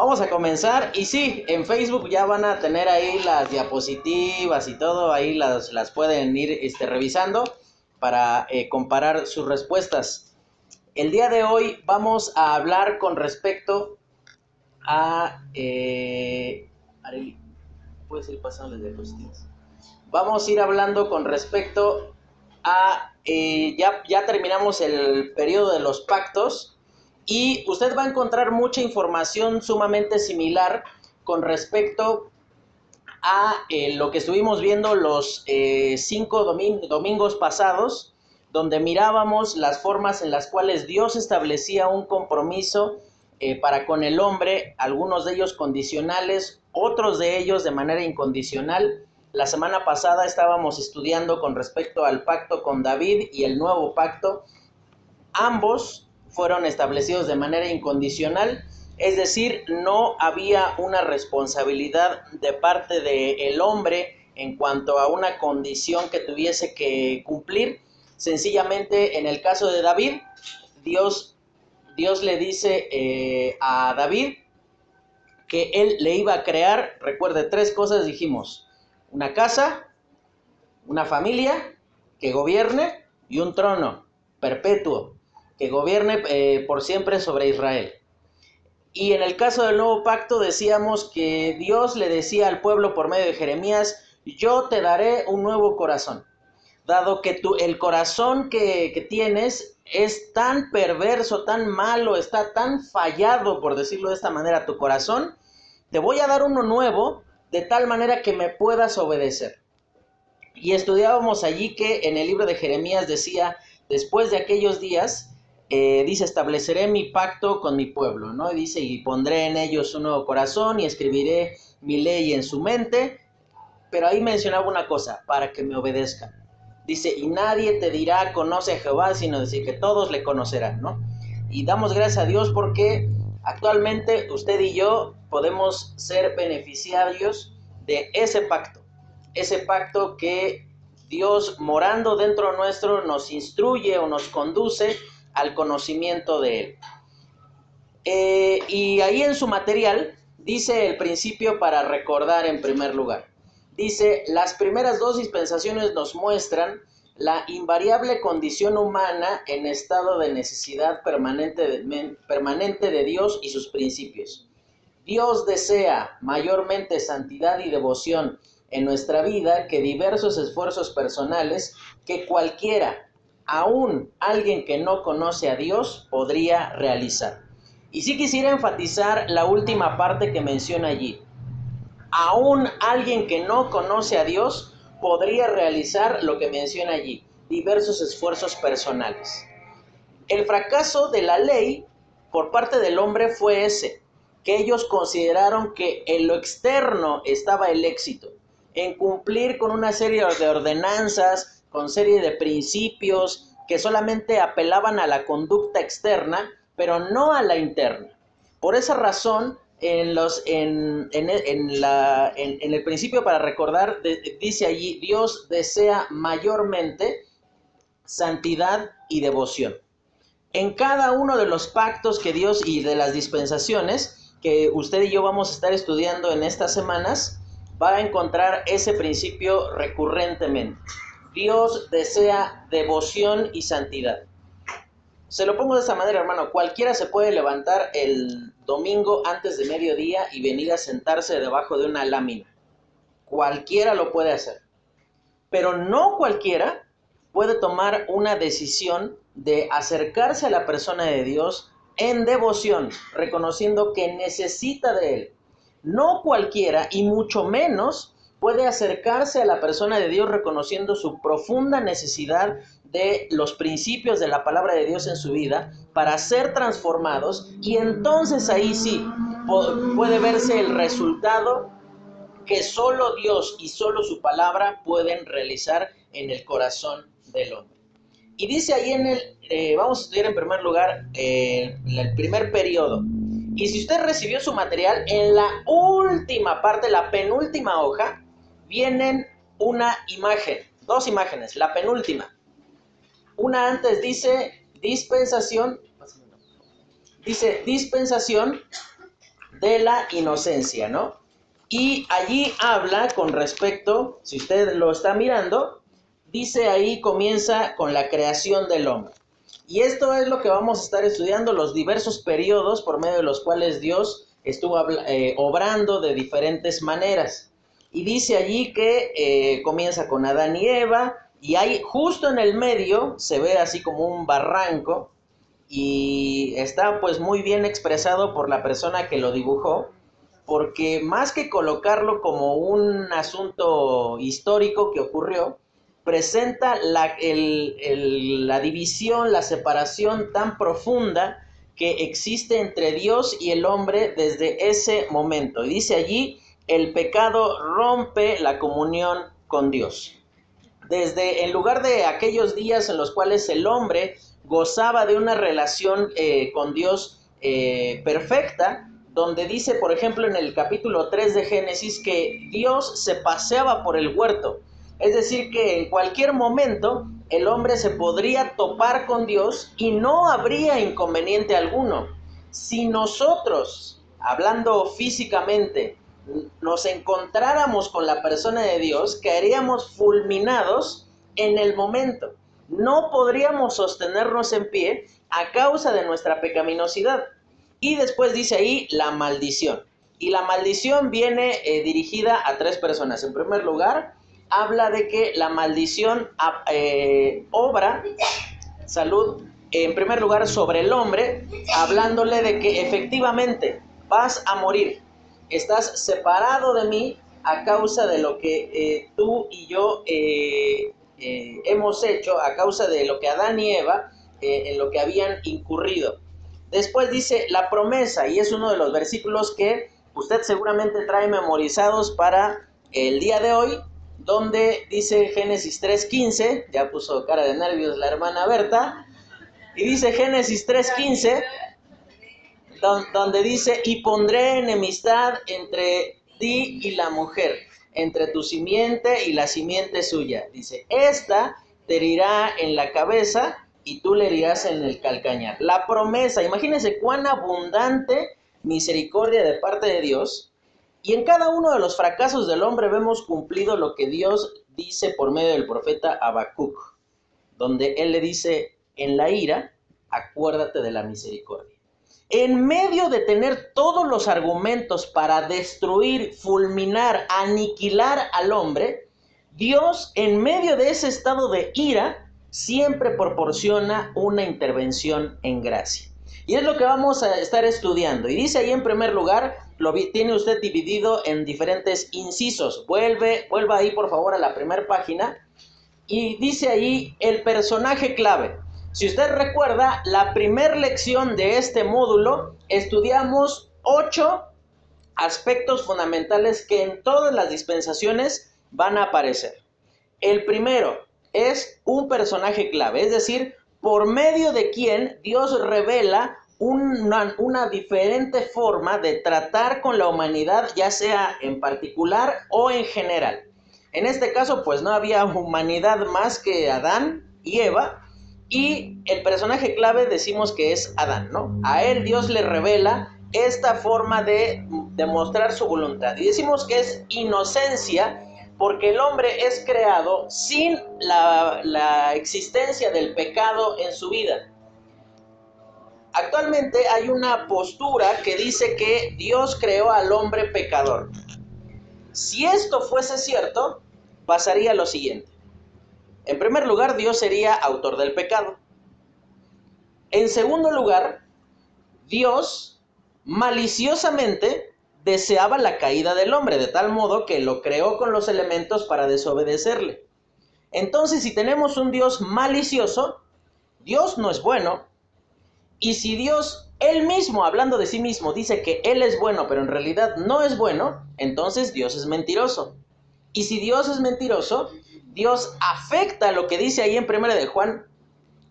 Vamos a comenzar y sí, en Facebook ya van a tener ahí las diapositivas y todo, ahí las, las pueden ir este, revisando para eh, comparar sus respuestas. El día de hoy vamos a hablar con respecto a... Eh, ¿puedes ir pasando las diapositivas? Vamos a ir hablando con respecto a... Eh, ya, ya terminamos el periodo de los pactos y usted va a encontrar mucha información sumamente similar con respecto a eh, lo que estuvimos viendo los eh, cinco domingos pasados, donde mirábamos las formas en las cuales Dios establecía un compromiso eh, para con el hombre, algunos de ellos condicionales, otros de ellos de manera incondicional. La semana pasada estábamos estudiando con respecto al pacto con David y el nuevo pacto. Ambos fueron establecidos de manera incondicional, es decir, no había una responsabilidad de parte del hombre en cuanto a una condición que tuviese que cumplir. Sencillamente, en el caso de David, Dios, Dios le dice eh, a David que él le iba a crear, recuerde, tres cosas dijimos, una casa, una familia que gobierne y un trono perpetuo que gobierne eh, por siempre sobre Israel. Y en el caso del nuevo pacto decíamos que Dios le decía al pueblo por medio de Jeremías, yo te daré un nuevo corazón. Dado que tú, el corazón que, que tienes es tan perverso, tan malo, está tan fallado, por decirlo de esta manera, tu corazón, te voy a dar uno nuevo de tal manera que me puedas obedecer. Y estudiábamos allí que en el libro de Jeremías decía, después de aquellos días, eh, dice, estableceré mi pacto con mi pueblo, ¿no? Y dice, y pondré en ellos un nuevo corazón y escribiré mi ley en su mente. Pero ahí mencionaba una cosa, para que me obedezcan. Dice, y nadie te dirá, conoce a Jehová, sino decir que todos le conocerán, ¿no? Y damos gracias a Dios porque actualmente usted y yo podemos ser beneficiarios de ese pacto. Ese pacto que Dios morando dentro nuestro nos instruye o nos conduce al conocimiento de Él. Eh, y ahí en su material dice el principio para recordar en primer lugar. Dice, las primeras dos dispensaciones nos muestran la invariable condición humana en estado de necesidad permanente permanente de Dios y sus principios. Dios desea mayormente santidad y devoción en nuestra vida que diversos esfuerzos personales que cualquiera aún alguien que no conoce a Dios podría realizar. Y sí quisiera enfatizar la última parte que menciona allí. Aún alguien que no conoce a Dios podría realizar lo que menciona allí, diversos esfuerzos personales. El fracaso de la ley por parte del hombre fue ese, que ellos consideraron que en lo externo estaba el éxito, en cumplir con una serie de ordenanzas, con serie de principios que solamente apelaban a la conducta externa, pero no a la interna. Por esa razón, en, el principio para recordar, dice allí, Dios desea mayormente santidad y devoción. En cada uno de los pactos que Dios y de las dispensaciones que usted y yo vamos a estar estudiando en estas semanas, va a encontrar ese principio recurrentemente. Dios desea devoción y santidad. Se lo pongo de esta manera, hermano. Cualquiera se puede levantar el domingo antes de mediodía y venir a sentarse debajo de una lámina. Cualquiera lo puede hacer. Pero no cualquiera puede tomar una decisión de acercarse a la persona de Dios en devoción, reconociendo que necesita de Él. No cualquiera, y mucho menos puede acercarse a la persona de Dios reconociendo su profunda necesidad de los principios de la palabra de Dios en su vida para ser transformados y entonces ahí sí puede verse el resultado que solo Dios y solo su palabra pueden realizar en el corazón del hombre. Y dice ahí en el, eh, vamos a estudiar en primer lugar eh, el primer periodo. Y si usted recibió su material, en la última parte, la penúltima hoja, vienen una imagen, dos imágenes, la penúltima. Una antes dice dispensación, dice dispensación de la inocencia, ¿no? Y allí habla con respecto, si usted lo está mirando, dice ahí comienza con la creación del hombre. Y esto es lo que vamos a estar estudiando, los diversos periodos por medio de los cuales Dios estuvo eh, obrando de diferentes maneras. Y dice allí que eh, comienza con Adán y Eva, y hay justo en el medio, se ve así como un barranco, y está pues muy bien expresado por la persona que lo dibujó, porque más que colocarlo como un asunto histórico que ocurrió, presenta la, la división, la separación tan profunda que existe entre Dios y el hombre desde ese momento. Y dice allí, el pecado rompe la comunión con Dios. Desde en lugar de aquellos días en los cuales el hombre gozaba de una relación eh, con Dios eh, perfecta, donde dice, por ejemplo, en el capítulo 3 de Génesis, que Dios se paseaba por el huerto. Es decir, que en cualquier momento el hombre se podría topar con Dios y no habría inconveniente alguno. Si nosotros, hablando físicamente, nos encontráramos con la persona de Dios, caeríamos fulminados en el momento. No podríamos sostenernos en pie a causa de nuestra pecaminosidad. Y después dice ahí la maldición. Y la maldición viene eh, dirigida a tres personas. En primer lugar, habla de que la maldición eh, obra, salud, en primer lugar sobre el hombre, hablándole de que efectivamente vas a morir. Estás separado de mí a causa de lo que eh, tú y yo hemos hecho, a causa de lo que Adán y Eva, en lo que habían incurrido. Después dice la promesa, y es uno de los versículos que usted seguramente trae memorizados para el día de hoy, donde dice Génesis 3.15, ya puso cara de nervios la hermana Berta, y dice Génesis 3.15, donde dice, y pondré enemistad entre ti y la mujer, entre tu simiente y la simiente suya. Dice, esta te herirá en la cabeza y tú le herirás en el calcañar. La promesa, imagínense cuán abundante misericordia de parte de Dios. Y en cada uno de los fracasos del hombre vemos cumplido lo que Dios dice por medio del profeta Habacuc, donde él le dice, en la ira, acuérdate de la misericordia. En medio de tener todos los argumentos para destruir, fulminar, aniquilar al hombre, Dios, en medio de ese estado de ira, siempre proporciona una intervención en gracia. Y es lo que vamos a estar estudiando. Y dice ahí en primer lugar, lo tiene usted dividido en diferentes incisos. Vuelve, vuelva ahí por favor a la primera página. Y dice ahí el personaje clave. Si usted recuerda, la primera lección de este módulo estudiamos ocho aspectos fundamentales que en todas las dispensaciones van a aparecer. El primero, es un personaje clave, es decir, por medio de quien Dios revela una, una, diferente forma de tratar con la humanidad, ya sea en particular o en general. En este caso, pues no había humanidad más que Adán y Eva, y el personaje clave decimos que es Adán, ¿no? A él Dios le revela esta forma de demostrar su voluntad. Y decimos que es inocencia porque el hombre es creado sin la, existencia del pecado en su vida. Actualmente hay una postura que dice que Dios creó al hombre pecador. Si esto fuese cierto, pasaría lo siguiente. En primer lugar, Dios sería autor del pecado. En segundo lugar, Dios maliciosamente deseaba la caída del hombre, de tal modo que lo creó con los elementos para desobedecerle. Entonces, si tenemos un Dios malicioso, Dios no es bueno. Y si Dios, él mismo, hablando de sí mismo, dice que Él es bueno, pero en realidad no es bueno, entonces Dios es mentiroso. Y si Dios es mentiroso, Dios afecta lo que dice ahí en 1 de Juan,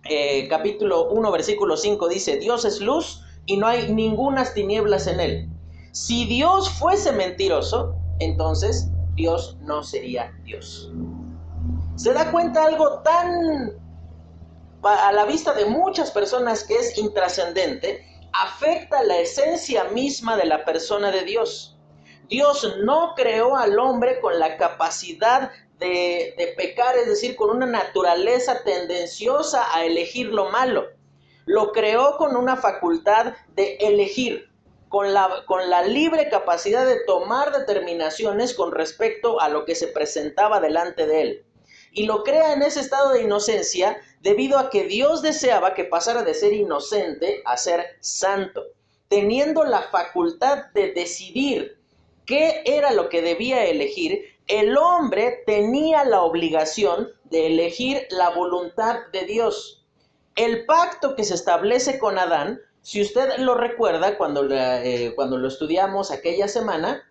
eh, capítulo 1, versículo 5, dice, Dios es luz y no hay ningunas tinieblas en Él. Si Dios fuese mentiroso, entonces Dios no sería Dios. ¿Se da cuenta algo tan a la vista de muchas personas que es intrascendente? afecta la esencia misma de la persona de Dios. Dios no creó al hombre con la capacidad de, pecar, es decir, con una naturaleza tendenciosa a elegir lo malo. Lo creó con una facultad de elegir, con la, con la libre capacidad de tomar determinaciones con respecto a lo que se presentaba delante de él. Y lo crea en ese estado de inocencia debido a que Dios deseaba que pasara de ser inocente a ser santo, teniendo la facultad de decidir qué era lo que debía elegir, el hombre tenía la obligación de elegir la voluntad de Dios. El pacto que se establece con Adán, si usted lo recuerda cuando, eh, cuando lo estudiamos aquella semana,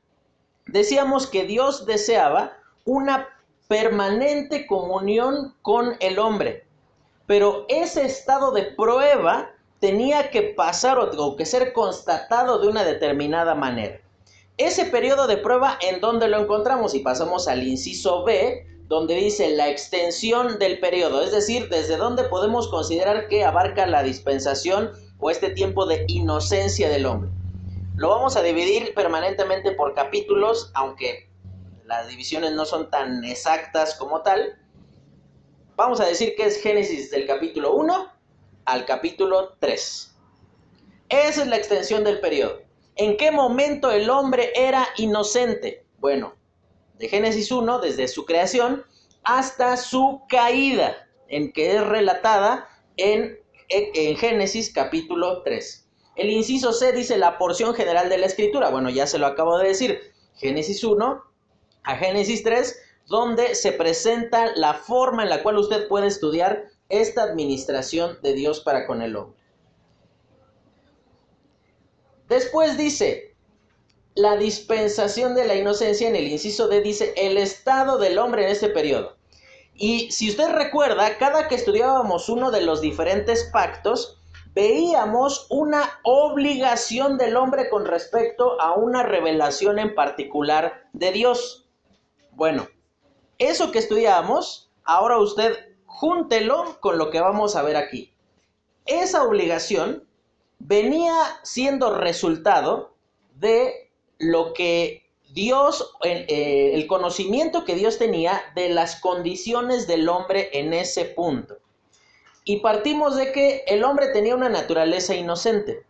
decíamos que Dios deseaba una permanente comunión con el hombre. Pero ese estado de prueba tenía que pasar o que ser constatado de una determinada manera. Ese periodo de prueba, ¿en dónde lo encontramos? Y pasamos al inciso B, donde dice la extensión del periodo, es decir, desde dónde podemos considerar que abarca la dispensación o este tiempo de inocencia del hombre. Lo vamos a dividir permanentemente por capítulos, aunque las divisiones no son tan exactas como tal. Vamos a decir que es Génesis del capítulo 1 al capítulo 3. Esa es la extensión del periodo. ¿En qué momento el hombre era inocente? Bueno, de Génesis 1, desde su creación hasta su caída, en que es relatada en, Génesis capítulo 3. El inciso C dice la porción general de la escritura. Bueno, ya se lo acabo de decir. Génesis 1 a Génesis 3 donde se presenta la forma en la cual usted puede estudiar esta administración de Dios para con el hombre. Después dice, la dispensación de la inocencia en el inciso D dice el estado del hombre en este periodo. Y si usted recuerda, cada que estudiábamos uno de los diferentes pactos, veíamos una obligación del hombre con respecto a una revelación en particular de Dios. Bueno, eso que estudiamos, ahora usted júntelo con lo que vamos a ver aquí. Esa obligación venía siendo resultado de lo que Dios, eh, el conocimiento que Dios tenía de las condiciones del hombre en ese punto. Y partimos de que el hombre tenía una naturaleza inocente.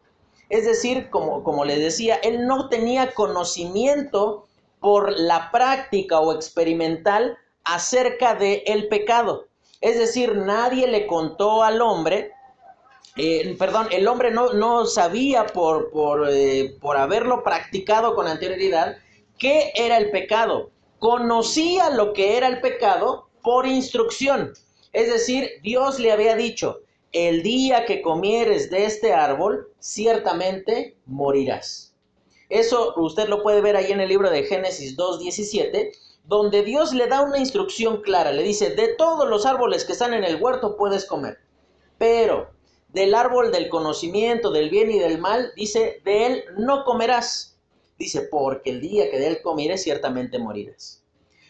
Es decir, como, como les decía, él no tenía conocimiento por la práctica o experimental acerca del el pecado. Es decir, nadie le contó al hombre, eh, perdón, el hombre no, no sabía por, por, eh, por haberlo practicado con anterioridad qué era el pecado. Conocía lo que era el pecado por instrucción. Es decir, Dios le había dicho, el día que comieres de este árbol, ciertamente morirás. Eso usted lo puede ver ahí en el libro de Génesis 2.17, donde Dios le da una instrucción clara. Le dice, de todos los árboles que están en el huerto puedes comer, pero del árbol del conocimiento del bien y del mal, dice, de él no comerás. Dice, porque el día que de él comieres ciertamente morirás.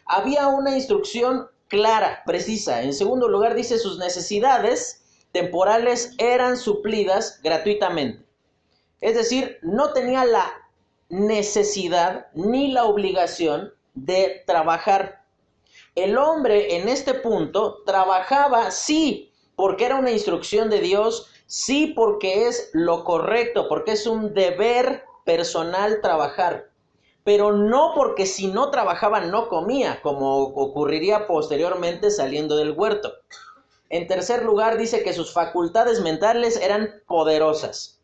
Había una instrucción clara, precisa. En segundo lugar, dice, sus necesidades temporales eran suplidas gratuitamente. Es decir, no tenía la necesidad ni la obligación de trabajar. El hombre en este punto trabajaba sí porque era una instrucción de Dios, sí porque es lo correcto, porque es un deber personal trabajar, pero no porque si no trabajaba no comía, como ocurriría posteriormente saliendo del huerto. En tercer lugar, dice que sus facultades mentales eran poderosas.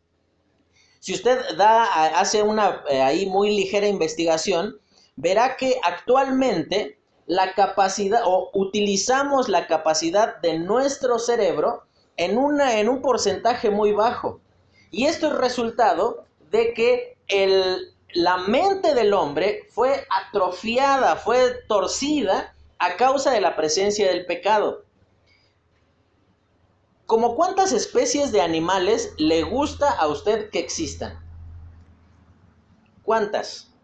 Si usted da, hace una eh, ahí muy ligera investigación, verá que actualmente la capacidad o utilizamos la capacidad de nuestro cerebro en, una, en un porcentaje muy bajo. Y esto es resultado de que el, la mente del hombre fue atrofiada, fue torcida a causa de la presencia del pecado. ¿Como cuántas especies de animales le gusta a usted que existan? ¿Cuántas?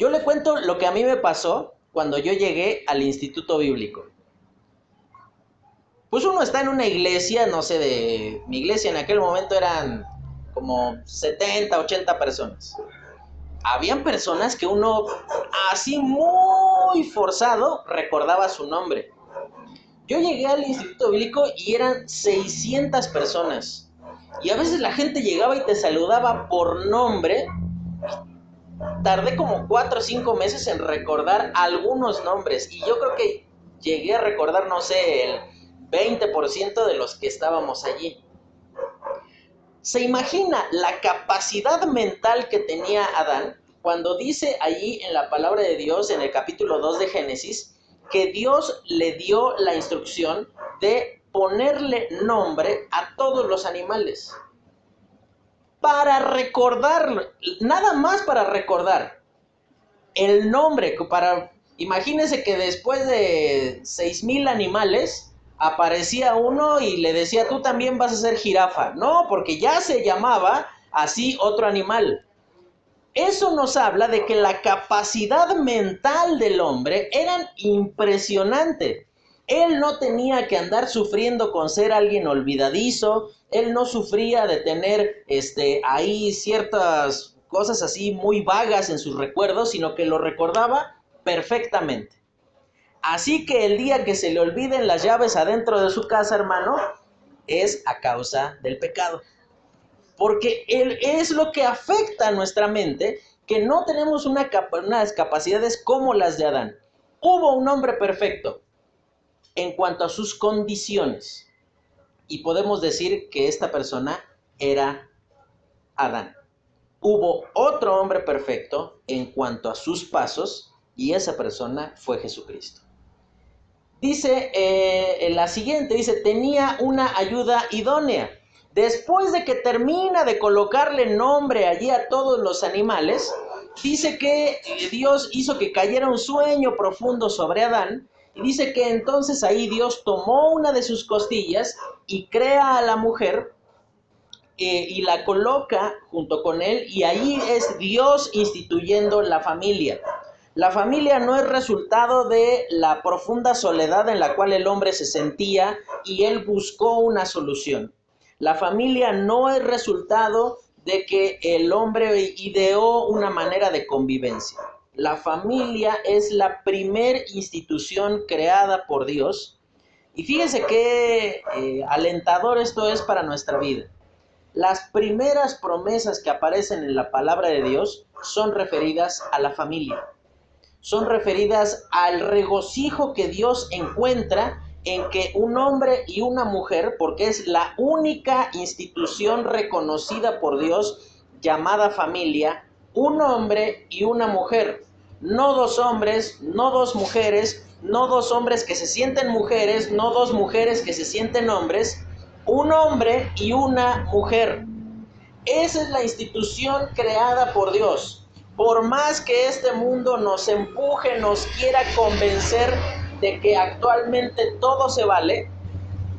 Yo le cuento lo que a mí me pasó cuando yo llegué al Instituto Bíblico. pues uno está en una iglesia, no sé, de mi iglesia en aquel momento eran como 70, 80 personas. Habían personas que uno así muy forzado recordaba su nombre. Yo llegué al Instituto Bíblico y eran 600 personas. Y a veces la gente llegaba y te saludaba por nombre. Tardé como 4 o 5 meses en recordar algunos nombres. Y yo creo que llegué a recordar, no sé, el 20% de los que estábamos allí. ¿Se imagina la capacidad mental que tenía Adán cuando dice allí en la palabra de Dios, en el capítulo 2 de Génesis, que Dios le dio la instrucción de ponerle nombre a todos los animales? Para recordar, nada más para recordar el nombre, para, imagínense que después de 6.000 animales, aparecía uno y le decía, tú también vas a ser jirafa. No, porque ya se llamaba así otro animal. Eso nos habla de que la capacidad mental del hombre era impresionante. Él no tenía que andar sufriendo con ser alguien olvidadizo, él no sufría de tener este ahí ciertas cosas así muy vagas en sus recuerdos, sino que lo recordaba perfectamente. Así que el día que se le olviden las llaves adentro de su casa, hermano, es a causa del pecado. Porque él es lo que afecta a nuestra mente, que no tenemos una unas capacidades como las de Adán. Hubo un hombre perfecto en cuanto a sus condiciones. Y podemos decir que esta persona era Adán. Hubo otro hombre perfecto en cuanto a sus pasos y esa persona fue Jesucristo. Dice eh, la siguiente, dice, tenía una ayuda idónea. Después de que termina de colocarle nombre allí a todos los animales, dice que Dios hizo que cayera un sueño profundo sobre Adán. Y dice que entonces ahí Dios tomó una de sus costillas y crea a la mujer eh, y la coloca junto con él. Y ahí es Dios instituyendo la familia. La familia no es resultado de la profunda soledad en la cual el hombre se sentía y él buscó una solución. La familia no es resultado de que el hombre ideó una manera de convivencia. La familia es la primer institución creada por Dios. Y fíjense qué eh, alentador esto es para nuestra vida. Las primeras promesas que aparecen en la palabra de Dios son referidas a la familia son referidas al regocijo que Dios encuentra en que un hombre y una mujer, porque es la única institución reconocida por Dios llamada familia, un hombre y una mujer, no dos hombres, no dos mujeres, no dos hombres que se sienten mujeres, no dos mujeres que se sienten hombres, un hombre y una mujer. Esa es la institución creada por Dios por más que este mundo nos empuje, nos quiera convencer de que actualmente todo se vale,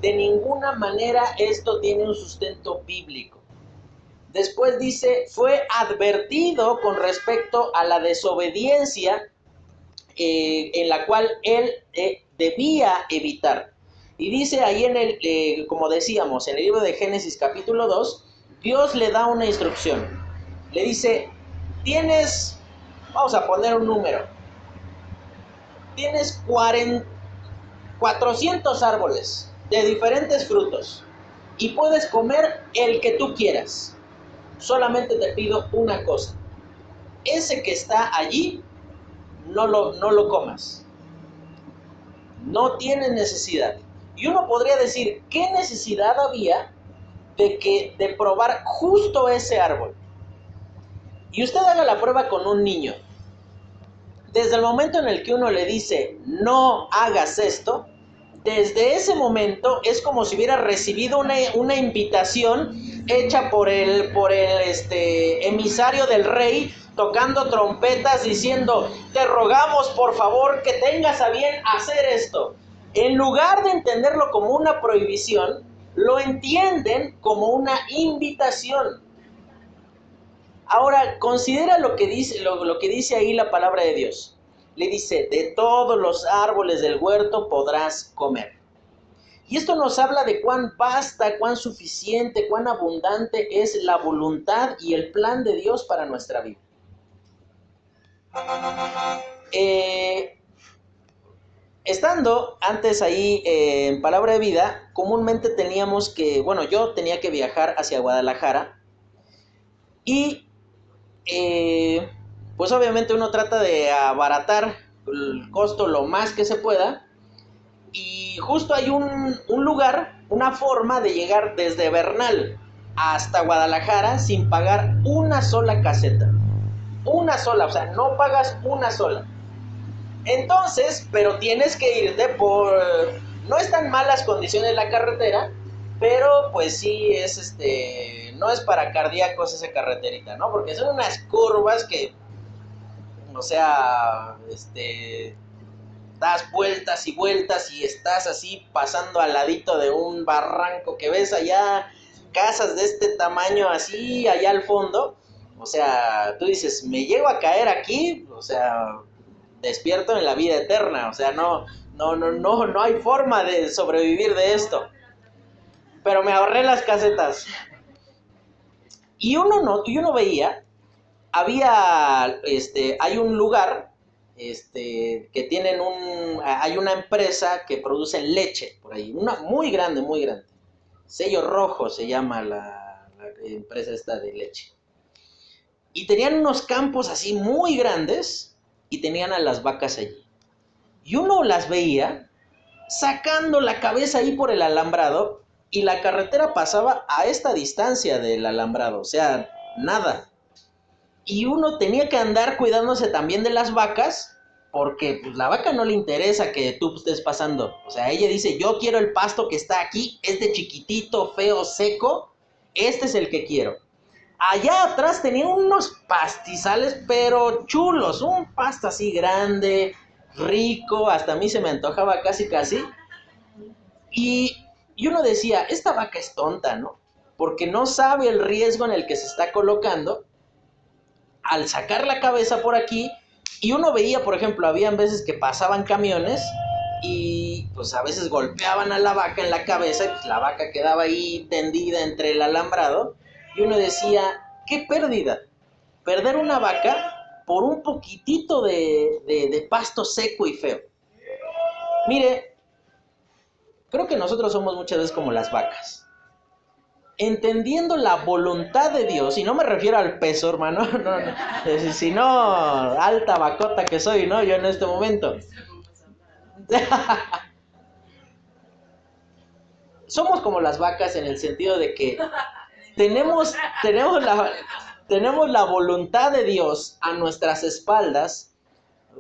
de ninguna manera esto tiene un sustento bíblico. Después dice, fue advertido con respecto a la desobediencia eh, en la cual él eh, debía evitar. Y dice ahí en el, eh, como decíamos, en el libro de Génesis capítulo 2, Dios le da una instrucción. Le dice, tienes, vamos a poner un número, tienes 400 árboles de diferentes frutos y puedes comer el que tú quieras. Solamente te pido una cosa. Ese que está allí, no lo, no lo comas. No tiene necesidad. Y uno podría decir, ¿qué necesidad había de, que, de probar justo ese árbol? y usted haga la prueba con un niño, desde el momento en el que uno le dice, no hagas esto, desde ese momento es como si hubiera recibido una, invitación hecha por el, por el este, emisario del rey, tocando trompetas, diciendo, te rogamos por favor que tengas a bien hacer esto. En lugar de entenderlo como una prohibición, lo entienden como una invitación. Ahora, considera lo que dice, lo, que dice ahí la palabra de Dios. Le dice, de todos los árboles del huerto podrás comer. Y esto nos habla de cuán vasta, cuán suficiente, cuán abundante es la voluntad y el plan de Dios para nuestra vida. Eh, estando antes ahí eh, en Palabra de Vida, comúnmente teníamos que, bueno, yo tenía que viajar hacia Guadalajara y eh, pues obviamente uno trata de abaratar el costo lo más que se pueda y justo hay un, un lugar, una forma de llegar desde Bernal hasta Guadalajara sin pagar una sola caseta. Una sola, o sea, no pagas una sola. Entonces, pero tienes que irte por... No están malas condiciones la carretera, pero pues sí es este... No es para cardíacos esa carreterita, ¿no? Porque son unas curvas que... O sea, este... Das vueltas y vueltas y estás así pasando al ladito de un barranco que ves allá casas de este tamaño así allá al fondo. O sea, tú dices, me llego a caer aquí, o sea, despierto en la vida eterna, o sea, no, no, no, no, no hay forma de sobrevivir de esto. Pero me ahorré las casetas. Y uno no, y uno veía, había, este, hay un lugar, este, que tienen un, hay una empresa que produce leche por ahí, una muy grande, muy grande. Sello Rojo se llama la, la empresa esta de leche. Y tenían unos campos así muy grandes, y tenían a las vacas allí. Y uno las veía sacando la cabeza ahí por el alambrado y la carretera pasaba a esta distancia del alambrado, o sea, nada. Y uno tenía que andar cuidándose también de las vacas porque pues, la vaca no le interesa que tú estés pasando. O sea, ella dice, yo quiero el pasto que está aquí, este chiquitito, feo, seco, este es el que quiero. Allá atrás tenía unos pastizales, pero chulos, un pasto así grande, rico, hasta a mí se me antojaba casi casi. Y, y uno decía, esta vaca es tonta, ¿no? Porque no sabe el riesgo en el que se está colocando al sacar la cabeza por aquí. Y uno veía, por ejemplo, habían veces que pasaban camiones y pues a veces golpeaban a la vaca en la cabeza y pues la vaca quedaba ahí tendida entre el alambrado y uno decía, qué pérdida, perder una vaca por un poquitito de, pasto seco y feo. Mire, creo que nosotros somos muchas veces como las vacas. Entendiendo la voluntad de Dios, y no me refiero al peso, hermano, no, no, sino alta vacota que soy, ¿no? Yo en este momento. Somos como las vacas en el sentido de que tenemos, tenemos, la, tenemos la voluntad de Dios a nuestras espaldas,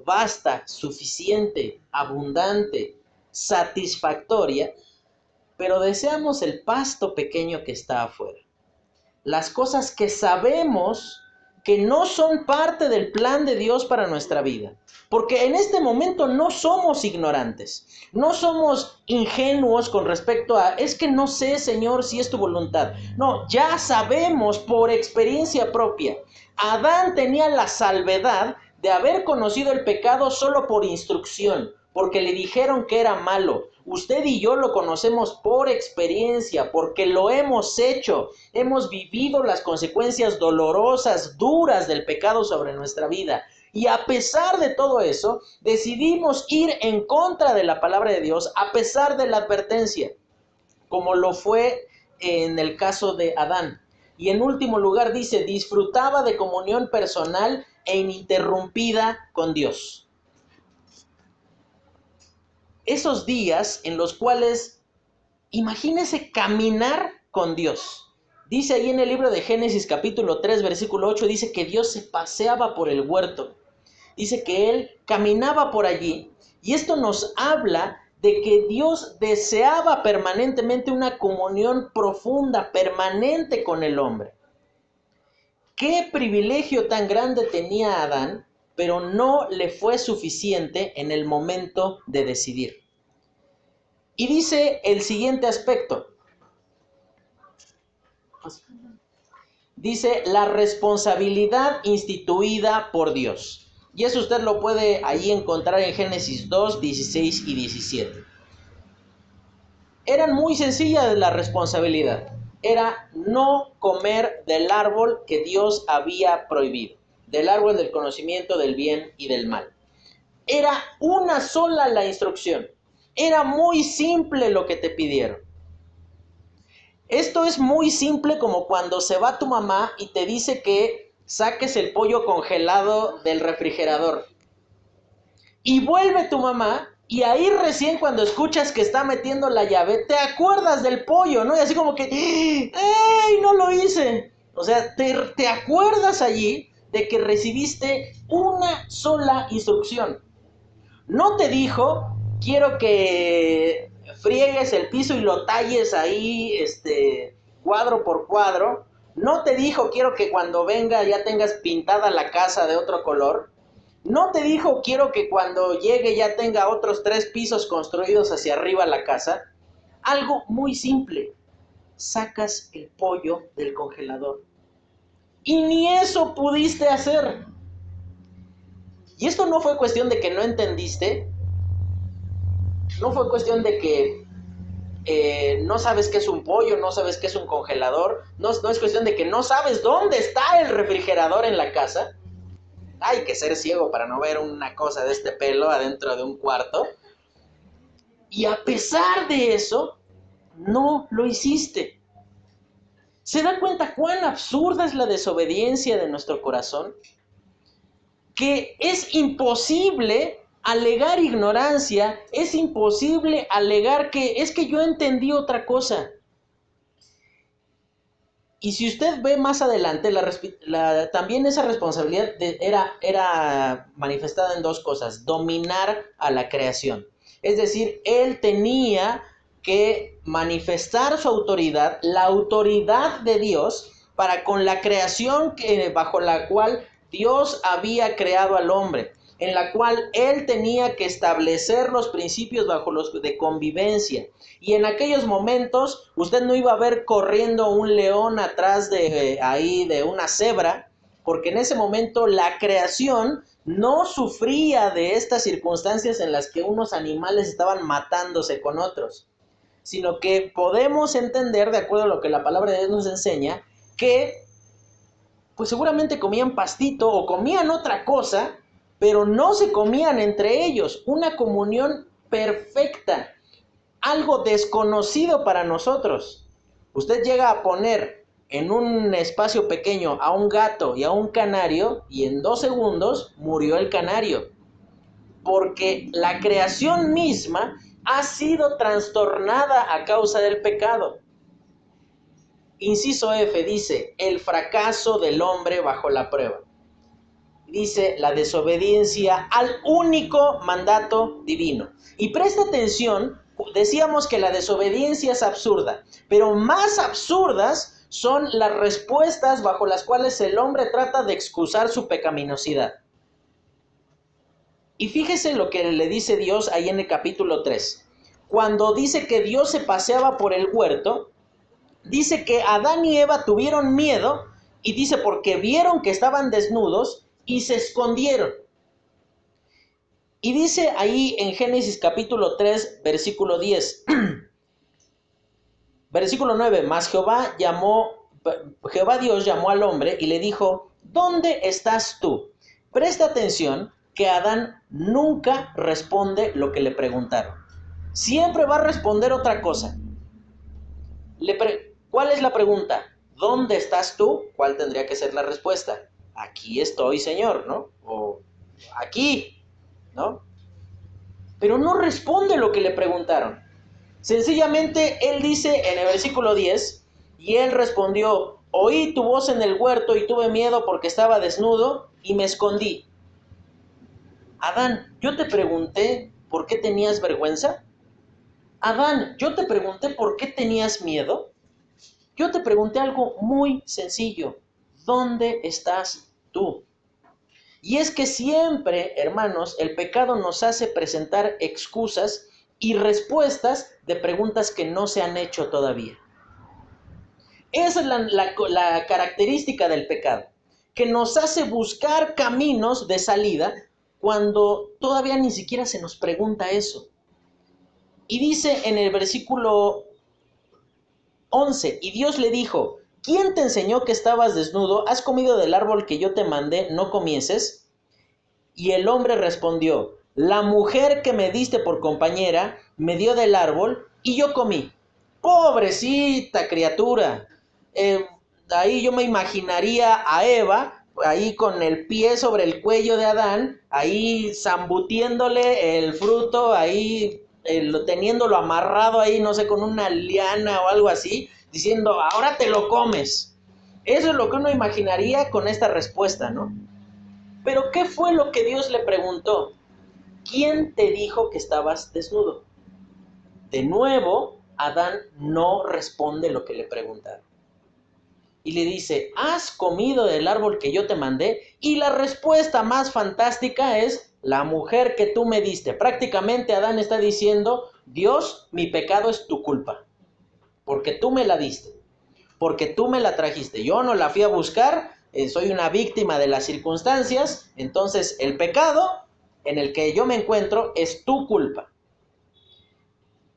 basta, suficiente, abundante, satisfactoria, pero deseamos el pasto pequeño que está afuera. Las cosas que sabemos que no son parte del plan de Dios para nuestra vida. Porque en este momento no somos ignorantes, no somos ingenuos con respecto a, es que no sé, Señor, si es tu voluntad. No, ya sabemos por experiencia propia. Adán tenía la salvedad de haber conocido el pecado solo por instrucción, porque le dijeron que era malo. Usted y yo lo conocemos por experiencia, porque lo hemos hecho. Hemos vivido las consecuencias dolorosas, duras del pecado sobre nuestra vida. Y a pesar de todo eso, decidimos ir en contra de la palabra de Dios, a pesar de la advertencia, como lo fue en el caso de Adán. Y en último lugar dice, disfrutaba de comunión personal e ininterrumpida con Dios esos días en los cuales, imagínese caminar con Dios. Dice ahí en el libro de Génesis capítulo 3 versículo 8, dice que Dios se paseaba por el huerto. Dice que Él caminaba por allí. Y esto nos habla de que Dios deseaba permanentemente una comunión profunda, permanente con el hombre. Qué privilegio tan grande tenía Adán pero no le fue suficiente en el momento de decidir. Y dice el siguiente aspecto. Dice la responsabilidad instituida por Dios. Y eso usted lo puede ahí encontrar en Génesis 2, 16 y 17. Era muy sencilla la responsabilidad. Era no comer del árbol que Dios había prohibido, del árbol del conocimiento del bien y del mal. Era una sola la instrucción. Era muy simple lo que te pidieron. Esto es muy simple como cuando se va tu mamá y te dice que saques el pollo congelado del refrigerador. Y vuelve tu mamá y ahí recién cuando escuchas que está metiendo la llave, te acuerdas del pollo, ¿no? Y así como que, ¡ay, no lo hice! O sea, te, te acuerdas allí de que recibiste una sola instrucción. No te dijo, quiero que friegues el piso y lo talles ahí, este, cuadro por cuadro. No te dijo, quiero que cuando venga ya tengas pintada la casa de otro color. No te dijo, quiero que cuando llegue ya tenga otros tres pisos construidos hacia arriba la casa. Algo muy simple. Sacas el pollo del congelador. Y ni eso pudiste hacer. Y esto no fue cuestión de que no entendiste. No fue cuestión de que eh, no sabes qué es un pollo, no sabes qué es un congelador. No, no es cuestión de que no sabes dónde está el refrigerador en la casa hay que ser ciego para no ver una cosa de este pelo adentro de un cuarto. Y a pesar de eso, no lo hiciste. ¿Se da cuenta cuán absurda es la desobediencia de nuestro corazón? Que es imposible alegar ignorancia, es imposible alegar que es que yo entendí otra cosa. Y si usted ve más adelante, también esa responsabilidad era, era manifestada en dos cosas, dominar a la creación. Es decir, él tenía que manifestar su autoridad, la autoridad de Dios, para con la creación que, bajo la cual Dios había creado al hombre, en la cual él tenía que establecer los principios bajo los de convivencia. Y en aquellos momentos usted no iba a ver corriendo un león atrás de ahí de una cebra, porque en ese momento la creación no sufría de estas circunstancias en las que unos animales estaban matándose con otros, sino que podemos entender, de acuerdo a lo que la palabra de Dios nos enseña, que pues seguramente comían pastito o comían otra cosa, pero no se comían entre ellos, una comunión perfecta algo desconocido para nosotros. Usted llega a poner en un espacio pequeño a un gato y a un canario y en dos segundos murió el canario. Porque la creación misma ha sido trastornada a causa del pecado. Inciso F dice, el fracaso del hombre bajo la prueba. Dice la desobediencia al único mandato divino. Y presta atención decíamos que la desobediencia es absurda, pero más absurdas son las respuestas bajo las cuales el hombre trata de excusar su pecaminosidad. Y fíjese lo que le dice Dios ahí en el capítulo 3. Cuando dice que Dios se paseaba por el huerto, dice que Adán y Eva tuvieron miedo y dice porque vieron que estaban desnudos y se escondieron. Y dice ahí en Génesis capítulo 3, versículo 10. versículo 9, más Jehová llamó, Jehová Dios llamó al hombre y le dijo, ¿dónde estás tú? Presta atención que Adán nunca responde lo que le preguntaron. Siempre va a responder otra cosa. ¿Cuál es la pregunta? ¿Dónde estás tú? ¿Cuál tendría que ser la respuesta? Aquí estoy, Señor, ¿no? O aquí, ¿no? Pero no responde lo que le preguntaron. Sencillamente él dice en el versículo 10, y él respondió, oí tu voz en el huerto y tuve miedo porque estaba desnudo y me escondí. Adán, yo te pregunté por qué tenías vergüenza. Adán, yo te pregunté por qué tenías miedo. Yo te pregunté algo muy sencillo. ¿Dónde estás tú? Y es que siempre, hermanos, el pecado nos hace presentar excusas y respuestas de preguntas que no se han hecho todavía. Esa es la, característica del pecado, que nos hace buscar caminos de salida cuando todavía ni siquiera se nos pregunta eso. Y dice en el versículo 11, y Dios le dijo, ¿quién te enseñó que estabas desnudo? ¿Has comido del árbol que yo te mandé, no comieses? Y el hombre respondió, la mujer que me diste por compañera me dio del árbol y yo comí. Pobrecita criatura. Eh, ahí yo me imaginaría a Eva, ahí con el pie sobre el cuello de Adán, ahí zambutiéndole el fruto, ahí eh, teniéndolo amarrado ahí, no sé, con una liana o algo así, diciendo, ahora te lo comes. Eso es lo que uno imaginaría con esta respuesta, ¿no? Pero ¿qué fue lo que Dios le preguntó? ¿Quién te dijo que estabas desnudo? De nuevo, Adán no responde lo que le preguntaron. Y le dice, ¿has comido del árbol que yo te mandé? Y la respuesta más fantástica es, la mujer que tú me diste. Prácticamente Adán está diciendo, Dios, mi pecado es tu culpa, porque tú me la diste, porque tú me la trajiste. Yo no la fui a buscar, eh, soy una víctima de las circunstancias, entonces el pecado en el que yo me encuentro es tu culpa.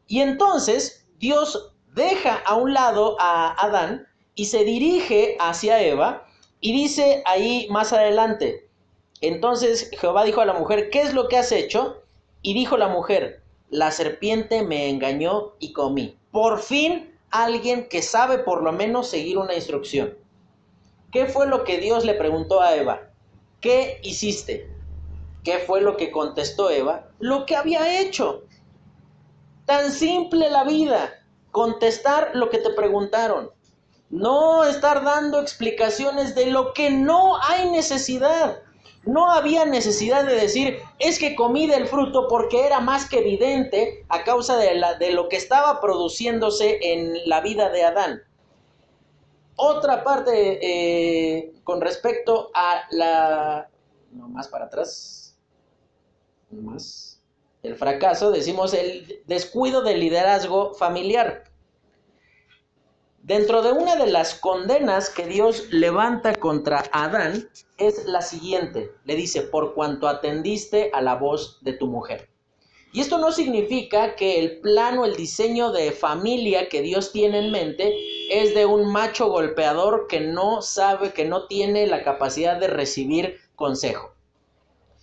Y entonces Dios deja a un lado a Adán y se dirige hacia Eva y dice ahí más adelante, entonces Jehová dijo a la mujer, ¿qué es lo que has hecho? Y dijo la mujer, la serpiente me engañó y comí. Por fin alguien que sabe por lo menos seguir una instrucción. ¿Qué fue lo que Dios le preguntó a Eva? ¿Qué hiciste? ¿Qué fue lo que contestó Eva? Lo que había hecho. Tan simple la vida. Contestar lo que te preguntaron. No estar dando explicaciones de lo que no hay necesidad. No había necesidad de decir, es que comí del fruto porque era más que evidente a causa de, la, de lo que estaba produciéndose en la vida de Adán. Otra parte eh, con respecto a la... No, más para atrás. Más. El fracaso, decimos el descuido del liderazgo familiar. Dentro de una de las condenas que Dios levanta contra Adán es la siguiente. Le dice, por cuanto atendiste a la voz de tu mujer. Y esto no significa que el plano, el diseño de familia que Dios tiene en mente es de un macho golpeador que no sabe, que no tiene la capacidad de recibir consejo.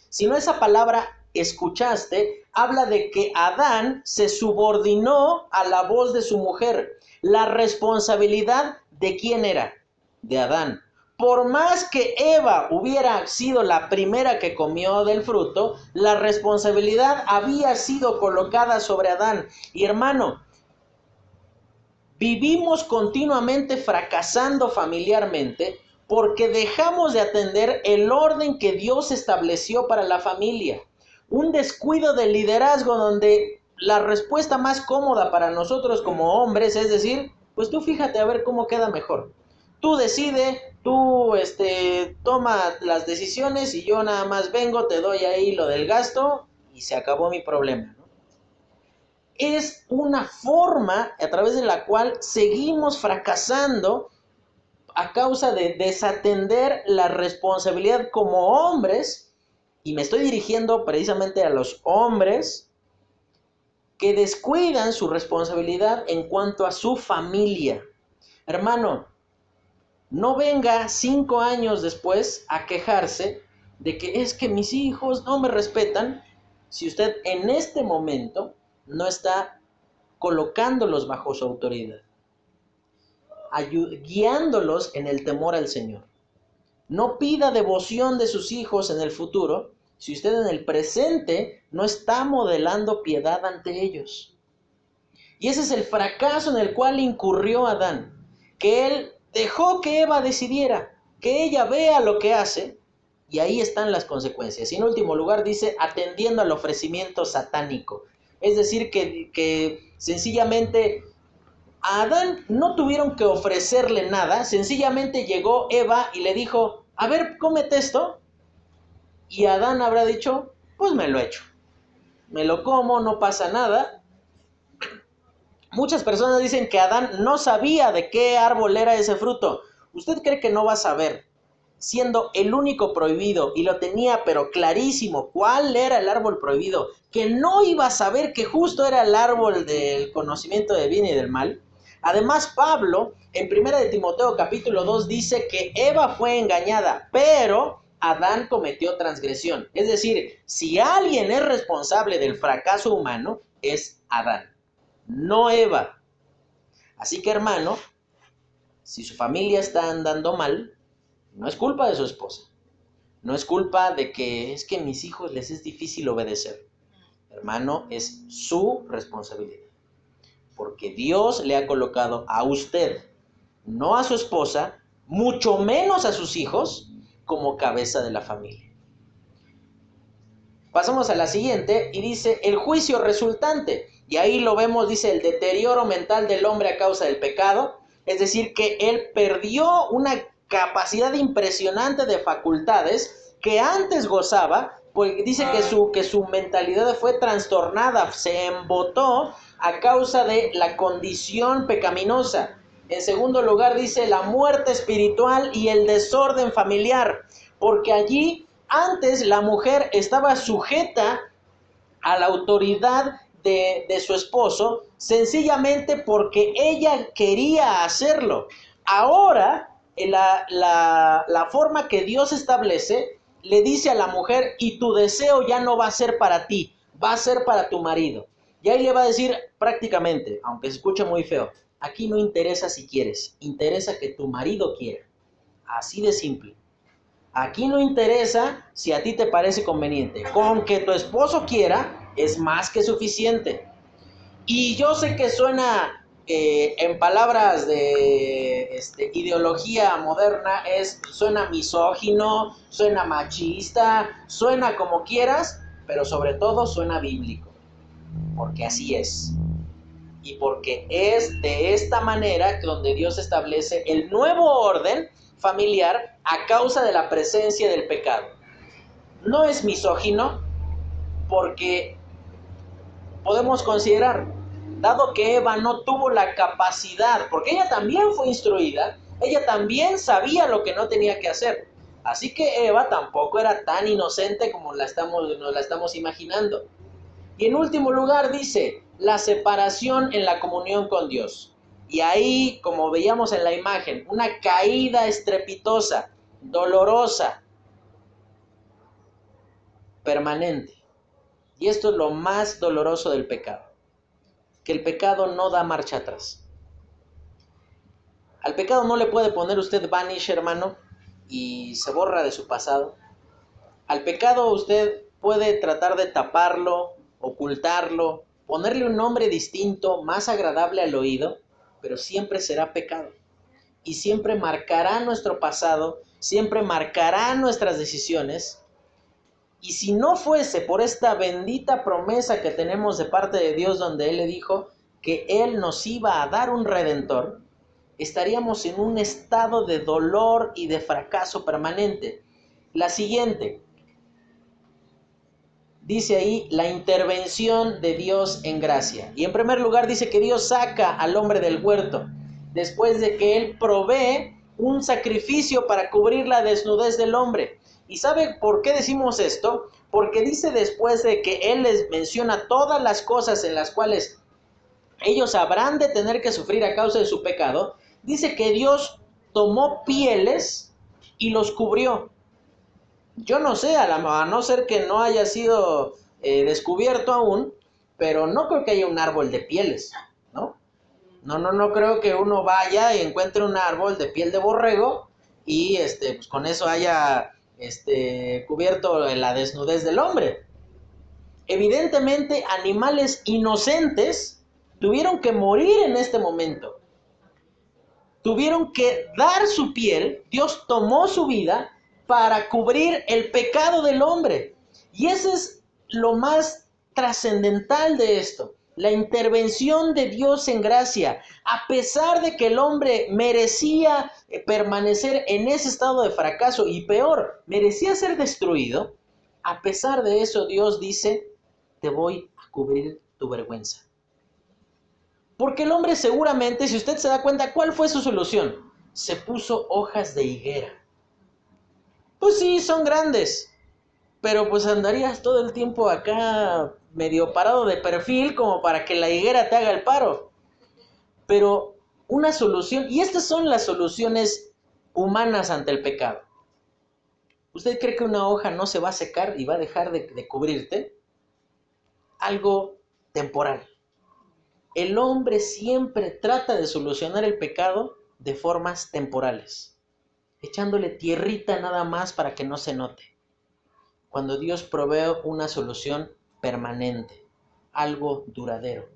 Sino esa palabra escuchaste habla de que Adán se subordinó a la voz de su mujer. La responsabilidad de quién era? De Adán por más que Eva hubiera sido la primera que comió del fruto, la responsabilidad había sido colocada sobre Adán. Y hermano, vivimos continuamente fracasando familiarmente porque dejamos de atender el orden que Dios estableció para la familia. Un descuido del liderazgo donde la respuesta más cómoda para nosotros como hombres es decir, pues tú fíjate a ver cómo queda mejor. Tú decide, tú este, toma las decisiones y yo nada más vengo, te doy ahí lo del gasto y se acabó mi problema. Es una forma a través de la cual seguimos fracasando a causa de desatender la responsabilidad como hombres, y me estoy dirigiendo precisamente a los hombres que descuidan su responsabilidad en cuanto a su familia. Hermano, no venga cinco años después a quejarse de que es que mis hijos no me respetan si usted en este momento no está colocándolos bajo su autoridad, guiándolos en el temor al Señor. No pida devoción de sus hijos en el futuro si usted en el presente no está modelando piedad ante ellos. Y ese es el fracaso en el cual incurrió Adán, que él dejó que Eva decidiera, que ella vea lo que hace, y ahí están las consecuencias. Y en último lugar dice, atendiendo al ofrecimiento satánico. Es decir, que, que sencillamente a Adán no tuvieron que ofrecerle nada, sencillamente llegó Eva y le dijo, a ver, cómete esto. Y Adán habrá dicho, pues me lo echo. Me lo como, no pasa nada. Muchas personas dicen que Adán no sabía de qué árbol era ese fruto. ¿Usted cree que no va a saber? siendo el único prohibido y lo tenía pero clarísimo cuál era el árbol prohibido, que no iba a saber que justo era el árbol del conocimiento del bien y del mal. Además, Pablo en 1 de Timoteo capítulo 2 dice que Eva fue engañada, pero Adán cometió transgresión. Es decir, si alguien es responsable del fracaso humano, es Adán, no Eva. Así que hermano, si su familia está andando mal, no es culpa de su esposa. No es culpa de que es que a mis hijos les es difícil obedecer. Hermano, es su responsabilidad. Porque Dios le ha colocado a usted, no a su esposa, mucho menos a sus hijos, como cabeza de la familia. Pasamos a la siguiente y dice el juicio resultante. Y ahí lo vemos, dice el deterioro mental del hombre a causa del pecado. Es decir, que él perdió una capacidad impresionante de facultades que antes gozaba, porque dice que su, que su mentalidad fue trastornada, se embotó a causa de la condición pecaminosa. En segundo lugar dice la muerte espiritual y el desorden familiar, porque allí antes la mujer estaba sujeta a la autoridad de, de, su esposo sencillamente porque ella quería hacerlo. Ahora la, la, la forma que Dios establece, le dice a la mujer, y tu deseo ya no va a ser para ti, va a ser para tu marido. Y ahí le va a decir prácticamente, aunque se escuche muy feo, aquí no interesa si quieres, interesa que tu marido quiera. Así de simple. Aquí no interesa si a ti te parece conveniente. Con que tu esposo quiera es más que suficiente. Y yo sé que suena en palabras de este, ideología moderna, es, suena misógino, suena machista, suena como quieras, pero sobre todo suena bíblico, porque así es. Y porque es de esta manera que donde Dios establece el nuevo orden familiar a causa de la presencia del pecado. No es misógino porque podemos considerar, dado que Eva no tuvo la capacidad, porque ella también fue instruida, ella también sabía lo que no tenía que hacer. Así que Eva tampoco era tan inocente como la estamos, nos la estamos imaginando. Y en último lugar dice, la separación en la comunión con Dios. Y ahí, como veíamos en la imagen, una caída estrepitosa, dolorosa, permanente. Y esto es lo más doloroso del pecado que el pecado no da marcha atrás. Al pecado no le puede poner usted vanish, hermano, y se borra de su pasado. Al pecado usted puede tratar de taparlo, ocultarlo, ponerle un nombre distinto, más agradable al oído, pero siempre será pecado. Y siempre marcará nuestro pasado, siempre marcará nuestras decisiones y si no fuese por esta bendita promesa que tenemos de parte de Dios donde Él le dijo que Él nos iba a dar un redentor, estaríamos en un estado de dolor y de fracaso permanente. La siguiente, dice ahí la intervención de Dios en gracia. Y en primer lugar dice que Dios saca al hombre del huerto, después de que Él provee un sacrificio para cubrir la desnudez del hombre. ¿Y sabe por qué decimos esto? Porque dice después de que Él les menciona todas las cosas en las cuales ellos habrán de tener que sufrir a causa de su pecado, dice que Dios tomó pieles y los cubrió. Yo no sé, a, no ser que no haya sido eh, descubierto aún, pero no creo que haya un árbol de pieles, ¿no? No, no, no creo que uno vaya y encuentre un árbol de piel de borrego y este, pues con eso haya este, cubierto la desnudez del hombre. Evidentemente, animales inocentes tuvieron que morir en este momento. Tuvieron que dar su piel, Dios tomó su vida para cubrir el pecado del hombre. Y eso es lo más trascendental de esto la intervención de Dios en gracia, a pesar de que el hombre merecía eh, permanecer en ese estado de fracaso y peor, merecía ser destruido, a pesar de eso Dios dice, te voy a cubrir tu vergüenza. Porque el hombre seguramente, si usted se da cuenta, ¿cuál fue su solución? Se puso hojas de higuera. Pues sí, son grandes, pero pues andarías todo el tiempo acá medio parado de perfil como para que la higuera te haga el paro. Pero una solución, y estas son las soluciones humanas ante el pecado. ¿Usted cree que una hoja no se va a secar y va a dejar de, de cubrirte? Algo temporal. El hombre siempre trata de solucionar el pecado de formas temporales, echándole tierrita nada más para que no se note. Cuando Dios provee una solución permanente, algo duradero.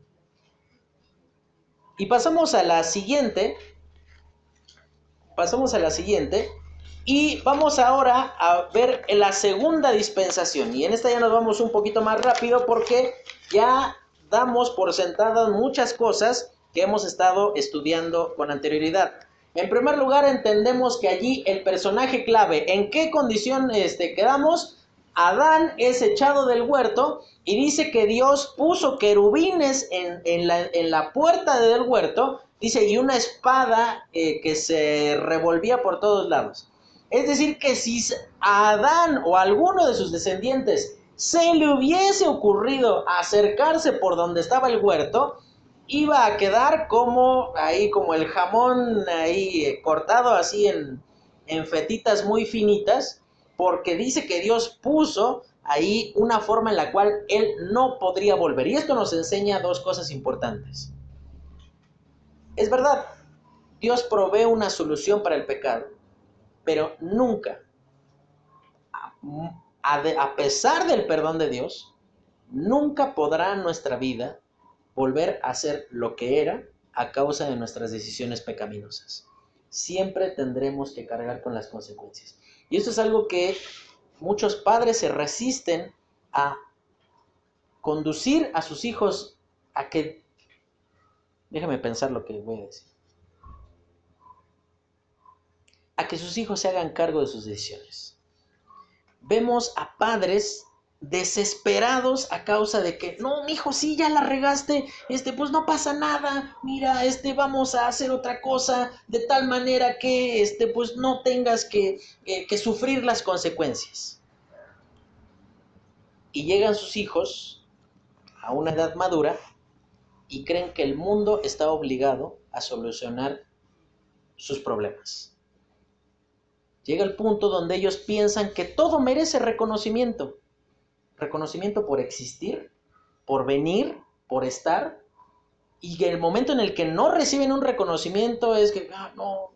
Y pasamos a la siguiente. Pasamos a la siguiente. Y vamos ahora a ver la segunda dispensación. Y en esta ya nos vamos un poquito más rápido porque ya damos por sentadas muchas cosas que hemos estado estudiando con anterioridad. En primer lugar, entendemos que allí el personaje clave, ¿en qué condición este, quedamos? Adán es echado del huerto y dice que Dios puso querubines en, la, puerta del huerto, dice, y una espada eh, que se revolvía por todos lados. Es decir, que si a Adán o a alguno de sus descendientes se le hubiese ocurrido acercarse por donde estaba el huerto, iba a quedar como ahí, como el jamón ahí eh, cortado así en, en fetitas muy finitas, porque dice que Dios puso ahí una forma en la cual él no podría volver. Y esto nos enseña dos cosas importantes. Es verdad, Dios provee una solución para el pecado, pero nunca, a, pesar del perdón de Dios, nunca podrá nuestra vida volver a ser lo que era a causa de nuestras decisiones pecaminosas. Siempre tendremos que cargar con las consecuencias. Y esto es algo que muchos padres se resisten a conducir a sus hijos a que... Déjame pensar lo que voy a decir. A que sus hijos se hagan cargo de sus decisiones. Vemos a padres desesperados a causa de que, no, mi hijo, sí, ya la regaste, este, pues no pasa nada, mira, este, vamos a hacer otra cosa de tal manera que, este, pues no tengas que, que sufrir las consecuencias. Y llegan sus hijos a una edad madura y creen que el mundo está obligado a solucionar sus problemas. Llega el punto donde ellos piensan que todo merece reconocimiento reconocimiento por existir, por venir, por estar, y el momento en el que no reciben un reconocimiento es que, ah, no,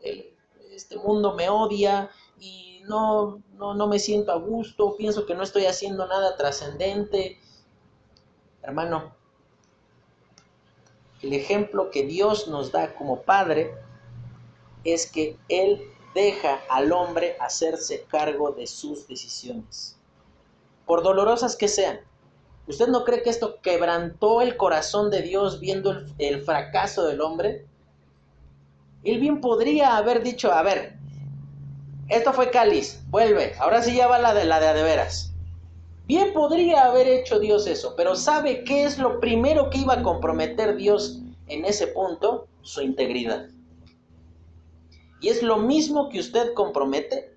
este mundo me odia y no, no, no me siento a gusto, pienso que no estoy haciendo nada trascendente. Hermano, el ejemplo que Dios nos da como Padre es que Él deja al hombre hacerse cargo de sus decisiones por dolorosas que sean. ¿Usted no cree que esto quebrantó el corazón de Dios viendo el, fracaso del hombre? Él bien podría haber dicho, a ver, esto fue cáliz, vuelve, ahora sí ya va la de la de, de veras. Bien podría haber hecho Dios eso, pero ¿sabe qué es lo primero que iba a comprometer Dios en ese punto? Su integridad. Y es lo mismo que usted compromete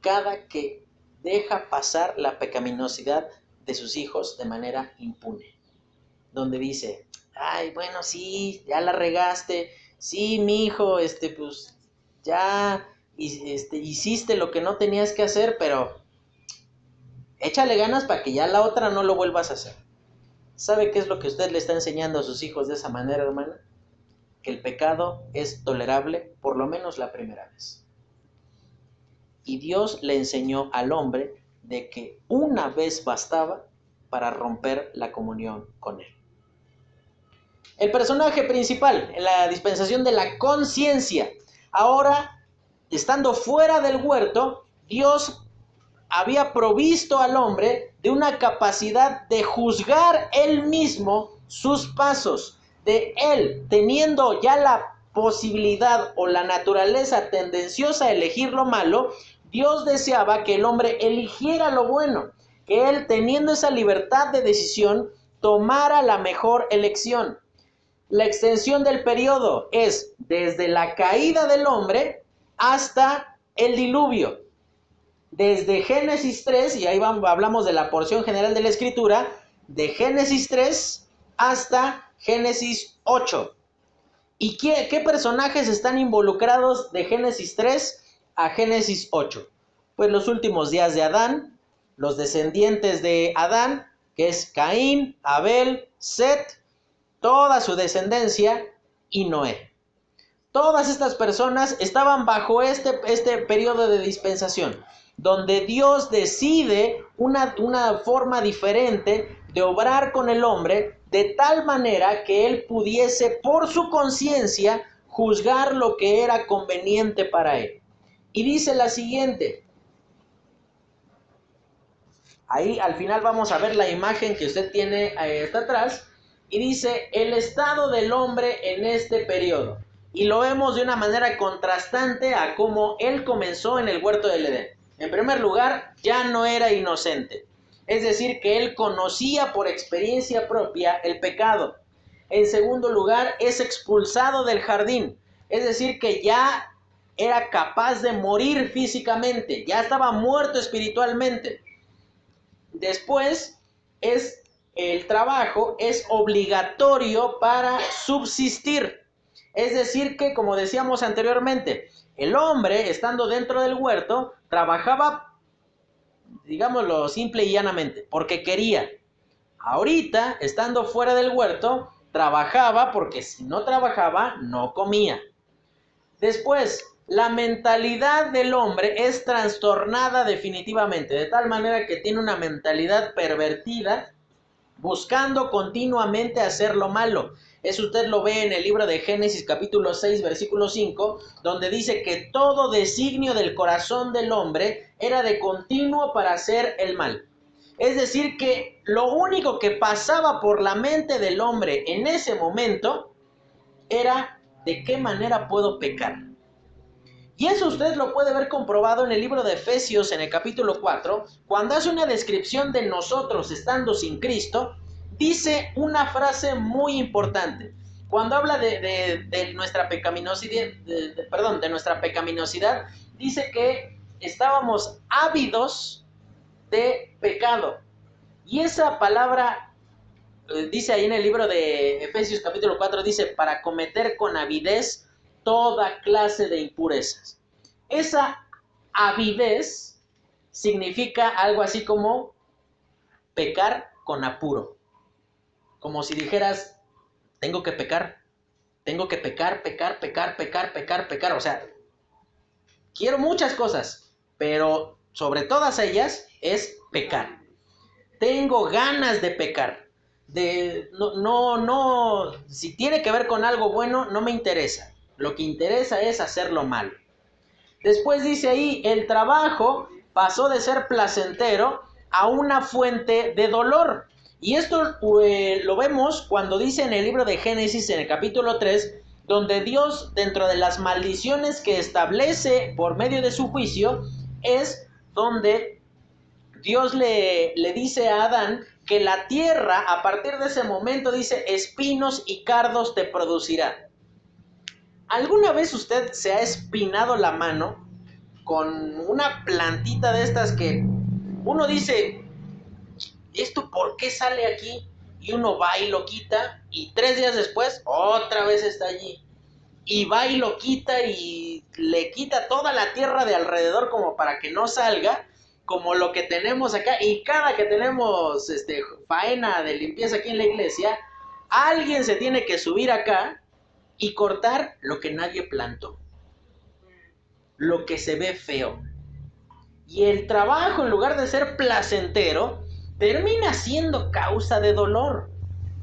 cada que deja pasar la pecaminosidad de sus hijos de manera impune. Donde dice, ay, bueno, sí, ya la regaste, sí, mi hijo, este, pues, ya este, hiciste lo que no tenías que hacer, pero échale ganas para que ya la otra no lo vuelvas a hacer. ¿Sabe qué es lo que usted le está enseñando a sus hijos de esa manera, hermana? Que el pecado es tolerable por lo menos la primera vez. Y Dios le enseñó al hombre de que una vez bastaba para romper la comunión con él. El personaje principal en la dispensación de la conciencia. Ahora, estando fuera del huerto, Dios había provisto al hombre de una capacidad de juzgar él mismo sus pasos, de él teniendo ya la posibilidad o la naturaleza tendenciosa a elegir lo malo, Dios deseaba que el hombre eligiera lo bueno, que él teniendo esa libertad de decisión tomara la mejor elección. La extensión del periodo es desde la caída del hombre hasta el diluvio. desde Génesis 3, y ahí hablamos de la porción general de la escritura, de Génesis 3 hasta Génesis 8. ¿Y qué, qué personajes están involucrados de Génesis 3 a Génesis 8? Pues los últimos días de Adán, los descendientes de Adán, que es Caín, Abel, Set, toda su descendencia y Noé. Todas estas personas estaban bajo este, este periodo de dispensación, donde Dios decide una, una forma diferente de obrar con el hombre de tal manera que él pudiese por su conciencia juzgar lo que era conveniente para él. Y dice la siguiente, ahí al final vamos a ver la imagen que usted tiene ahí está atrás, y dice el estado del hombre en este periodo y lo vemos de una manera contrastante a cómo él comenzó en el huerto del Edén. En primer lugar, ya no era inocente, es decir, que él conocía por experiencia propia el pecado. En segundo lugar, es expulsado del jardín, es decir, que ya era capaz de morir físicamente, ya estaba muerto espiritualmente. Después, es el trabajo es obligatorio para subsistir. Es decir, que como decíamos anteriormente, el hombre, estando dentro del huerto, trabajaba, digámoslo simple y llanamente, porque quería. Ahorita, estando fuera del huerto, trabajaba porque si no trabajaba, no comía. Después, la mentalidad del hombre es trastornada definitivamente, de tal manera que tiene una mentalidad pervertida, buscando continuamente hacer lo malo. Eso usted lo ve en el libro de Génesis capítulo 6 versículo 5, donde dice que todo designio del corazón del hombre era de continuo para hacer el mal. Es decir, que lo único que pasaba por la mente del hombre en ese momento era de qué manera puedo pecar. Y eso usted lo puede ver comprobado en el libro de Efesios en el capítulo 4, cuando hace una descripción de nosotros estando sin Cristo, dice una frase muy importante. Cuando habla de, nuestra pecaminosidad, perdón, de nuestra pecaminosidad, dice que estábamos ávidos de pecado. Y esa palabra eh, dice ahí en el libro de Efesios capítulo 4, dice, para cometer con avidez toda clase de impurezas. Esa avidez significa algo así como pecar con apuro. Como si dijeras, tengo que pecar, tengo que pecar, pecar, pecar, pecar, pecar, pecar. O sea, quiero muchas cosas, pero sobre todas ellas es pecar. Tengo ganas de pecar. De, no, no, no, si tiene que ver con algo bueno, no me interesa. Lo que interesa es hacerlo mal. Después dice ahí, el trabajo pasó de ser placentero a una fuente de dolor. Y esto eh, lo vemos cuando dice en el libro de Génesis, en el capítulo 3, donde Dios, dentro de las maldiciones que establece por medio de su juicio, es donde Dios le, le dice a Adán que la tierra, a partir de ese momento, dice, espinos y cardos te producirá. ¿Alguna vez usted se ha espinado la mano con una plantita de estas que uno dice, ¿esto por qué sale aquí? Y uno va y lo quita y tres días después otra vez está allí. Y va y lo quita y le quita toda la tierra de alrededor como para que no salga, como lo que tenemos acá. Y cada que tenemos este, faena de limpieza aquí en la iglesia, alguien se tiene que subir acá y cortar lo que nadie plantó. Lo que se ve feo. Y el trabajo, en lugar de ser placentero, termina siendo causa de dolor.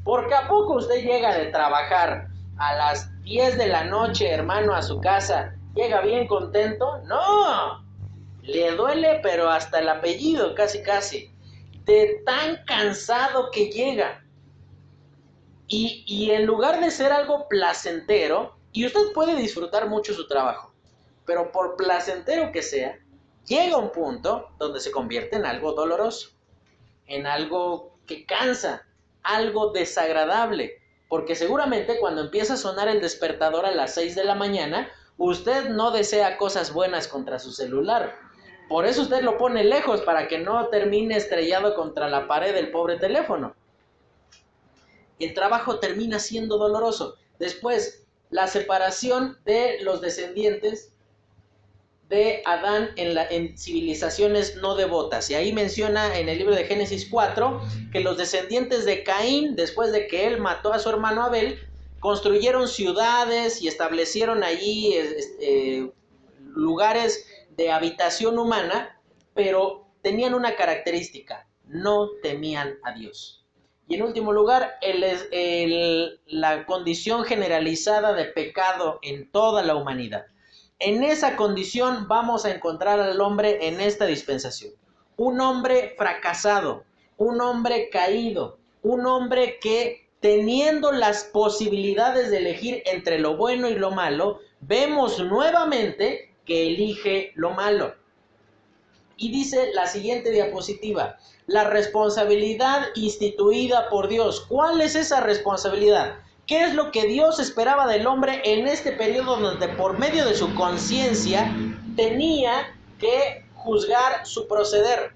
Porque a poco usted llega de trabajar a las 10 de la noche, hermano, a su casa, llega bien contento? No, le duele, pero hasta el apellido, casi, casi, de tan cansado que llega. Y, en lugar de ser algo placentero, y usted puede disfrutar mucho su trabajo, pero por placentero que sea, llega un punto donde se convierte en algo doloroso en algo que cansa, algo desagradable, porque seguramente cuando empieza a sonar el despertador a las 6 de la mañana, usted no desea cosas buenas contra su celular, Por eso usted lo pone lejos, para que no termine estrellado contra la pared del pobre teléfono. El trabajo termina siendo doloroso. Después, la separación de los descendientes de Adán en, civilizaciones no devotas. Y ahí menciona en el libro de Génesis 4 que los descendientes de Caín, después de que él mató a su hermano Abel, construyeron ciudades y establecieron allí eh, lugares de habitación humana, pero tenían una característica, no temían a Dios. Y en último lugar, el, la condición generalizada de pecado en toda la humanidad. En esa condición vamos a encontrar al hombre en esta dispensación. Un hombre fracasado, un hombre caído, un hombre que teniendo las posibilidades de elegir entre lo bueno y lo malo, vemos nuevamente que elige lo malo. Y dice la siguiente diapositiva, la responsabilidad instituida por Dios. ¿Cuál es esa responsabilidad? ¿Qué es lo que Dios esperaba del hombre en este periodo donde por medio de su conciencia tenía que juzgar su proceder?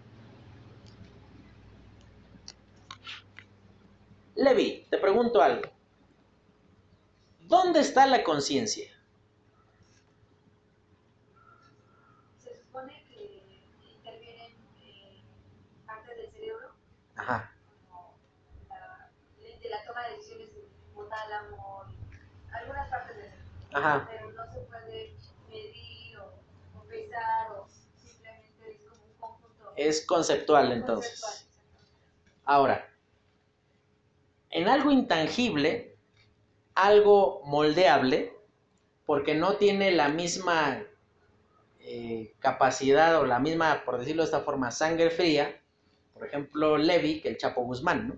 Levi, te pregunto algo. ¿Dónde está la conciencia? Se supone que intervienen eh, partes del cerebro, Ajá. como la, de la toma de decisiones hipotálamo, algunas partes del cerebro. Ajá. Pero no se puede medir o, o pesar o simplemente es como un conjunto Es conceptual entonces. conceptual. Ahora, en algo intangible, algo moldeable, porque no tiene la misma eh, capacidad o la misma, por decirlo de esta forma, sangre fría, por ejemplo, Levi, que el Chapo Guzmán, ¿no?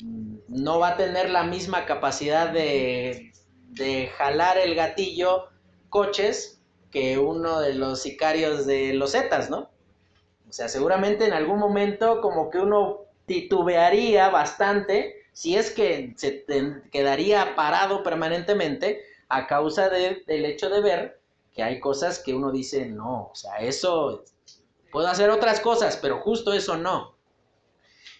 Mm, No va a tener la misma capacidad de, de jalar el gatillo coches que uno de los sicarios de los Zetas, ¿no? O sea, seguramente en algún momento como que uno titubearía bastante si es que se quedaría parado permanentemente a causa de- del hecho de ver que hay cosas que uno dice, no, o sea, eso, puedo hacer otras cosas, pero justo eso no.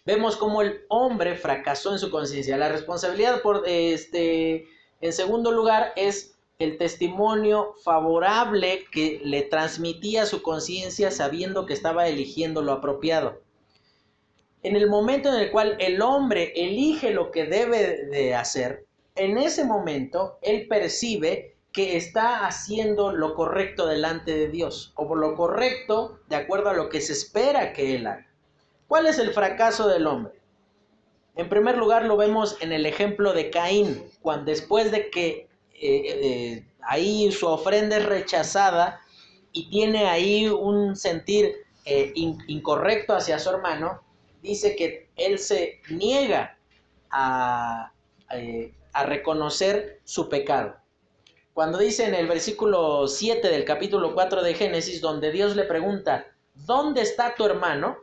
Vemos como el hombre fracasó en su conciencia. La responsabilidad, por, este, en segundo lugar, es el testimonio favorable que le transmitía su conciencia sabiendo que estaba eligiendo lo apropiado. En el momento en el cual el hombre elige lo que debe de hacer, en ese momento él percibe que está haciendo lo correcto delante de Dios, o por lo correcto de acuerdo a lo que se espera que él haga. ¿Cuál es el fracaso del hombre? En primer lugar lo vemos en el ejemplo de Caín, cuando después de que eh, eh, ahí su ofrenda es rechazada y tiene ahí un sentir eh, in- incorrecto hacia su hermano, dice que él se niega a, a reconocer su pecado. Cuando dice en el versículo 7 del capítulo 4 de Génesis, donde Dios le pregunta, ¿dónde está tu hermano?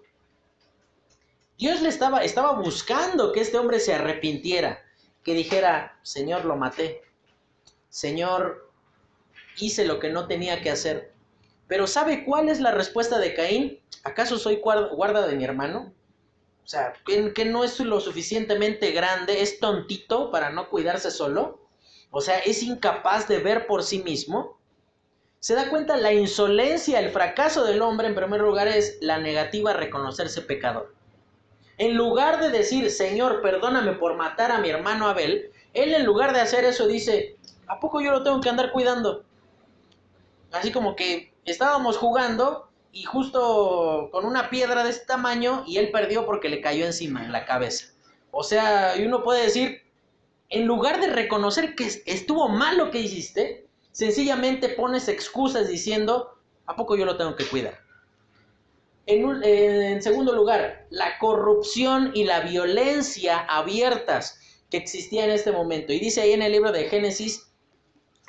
Dios le estaba, buscando que este hombre se arrepintiera, que dijera, Señor, lo maté. Señor, hice lo que no tenía que hacer. Pero ¿sabe cuál es la respuesta de Caín? ¿Acaso soy guarda, de mi hermano? O sea, ¿que, que no es lo suficientemente grande, es tontito para no cuidarse solo? O sea, es incapaz de ver por sí mismo. Se da cuenta la insolencia, el fracaso del hombre, en primer lugar, es la negativa a reconocerse pecador. En lugar de decir, Señor, perdóname por matar a mi hermano Abel, él en lugar de hacer eso dice, ¿a poco yo lo tengo que andar cuidando? Así como que estábamos jugando y justo con una piedra de este tamaño y él perdió porque le cayó encima en la cabeza. O sea, y uno puede decir, en lugar de reconocer que estuvo mal lo que hiciste, sencillamente pones excusas diciendo, ¿a poco yo lo tengo que cuidar? En, un- en segundo lugar, la corrupción y la violencia abiertas que existía en este momento. Y dice ahí en el libro de Génesis,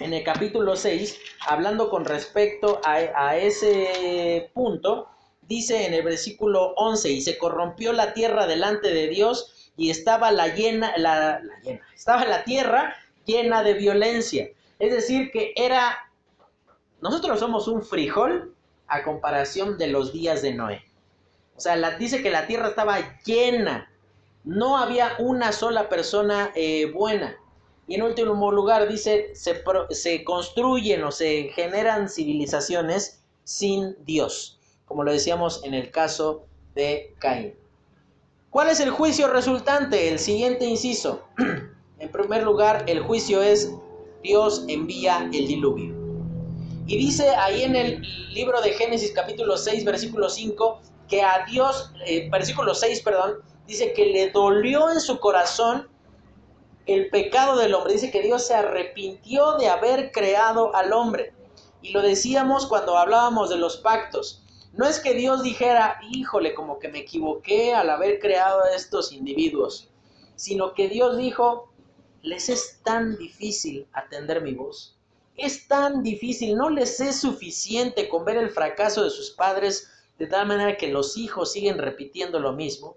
en el capítulo 6, hablando con respecto a, ese punto, dice en el versículo 11, y se corrompió la tierra delante de Dios y estaba la llena, la, estaba la tierra llena de violencia. Es decir, que era, nosotros somos un frijol a comparación de los días de Noé. O sea, dice que la tierra estaba llena, no había una sola persona eh, buena. Y en último lugar dice, se, se construyen o se generan civilizaciones sin Dios, como lo decíamos en el caso de Caín. ¿Cuál es el juicio resultante? El siguiente inciso. en primer lugar, el juicio es Dios envía el diluvio. Y dice ahí en el libro de Génesis capítulo 6, versículo 5, que a Dios, eh, versículo 6, perdón, dice que le dolió en su corazón el pecado del hombre. Dice que Dios se arrepintió de haber creado al hombre. Y lo decíamos cuando hablábamos de los pactos. No es que Dios dijera, híjole, como que me equivoqué al haber creado a estos individuos, sino que Dios dijo, les es tan difícil atender mi voz, es tan difícil, no les es suficiente con ver el fracaso de sus padres de tal manera que los hijos siguen repitiendo lo mismo.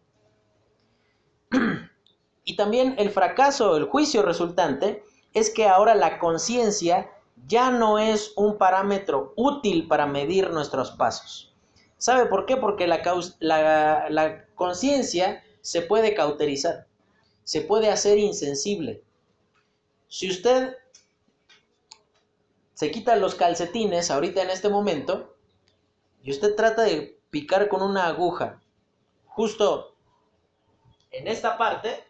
y también el fracaso, el juicio resultante, es que ahora la conciencia ya no es un parámetro útil para medir nuestros pasos. ¿Sabe por qué? Porque la, la, conciencia se puede cauterizar, se puede hacer insensible. Si usted se quita los calcetines ahorita en este momento y usted trata de picar con una aguja justo en esta parte,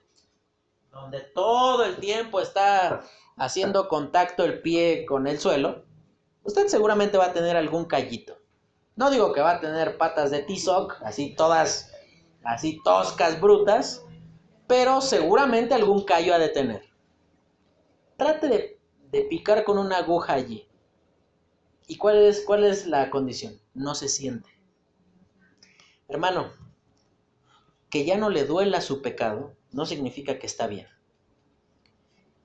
donde todo el tiempo está haciendo contacto el pie con el suelo, usted seguramente va a tener algún callito. No digo que va a tener patas de Tizoc, así todas, así toscas, brutas, pero seguramente algún callo ha de tener. Trate de, de picar con una aguja allí. ¿Y cuál es, cuál es la condición? No se siente. Hermano, que ya no le duela su pecado no significa que está bien.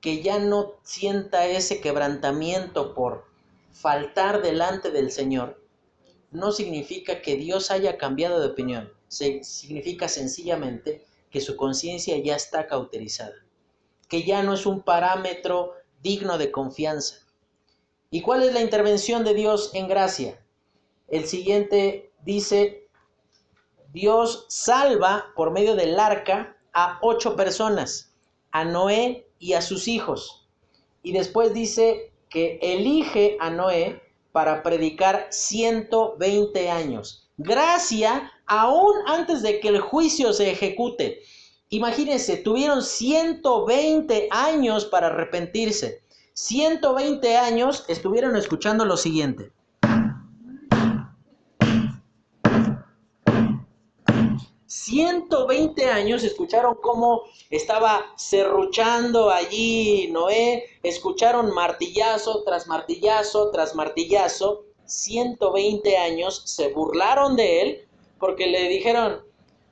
Que ya no sienta ese quebrantamiento por faltar delante del Señor no significa que Dios haya cambiado de opinión, significa sencillamente que su conciencia ya está cauterizada, que ya no es un parámetro digno de confianza. ¿Y cuál es la intervención de Dios en gracia? El siguiente dice, Dios salva por medio del arca a ocho personas, a Noé y a sus hijos. Y después dice que elige a Noé para predicar 120 años. Gracia aún antes de que el juicio se ejecute. Imagínense, tuvieron 120 años para arrepentirse. 120 años estuvieron escuchando lo siguiente. 120 años escucharon cómo estaba serruchando allí Noé, escucharon martillazo tras martillazo tras martillazo. 120 años se burlaron de él porque le dijeron,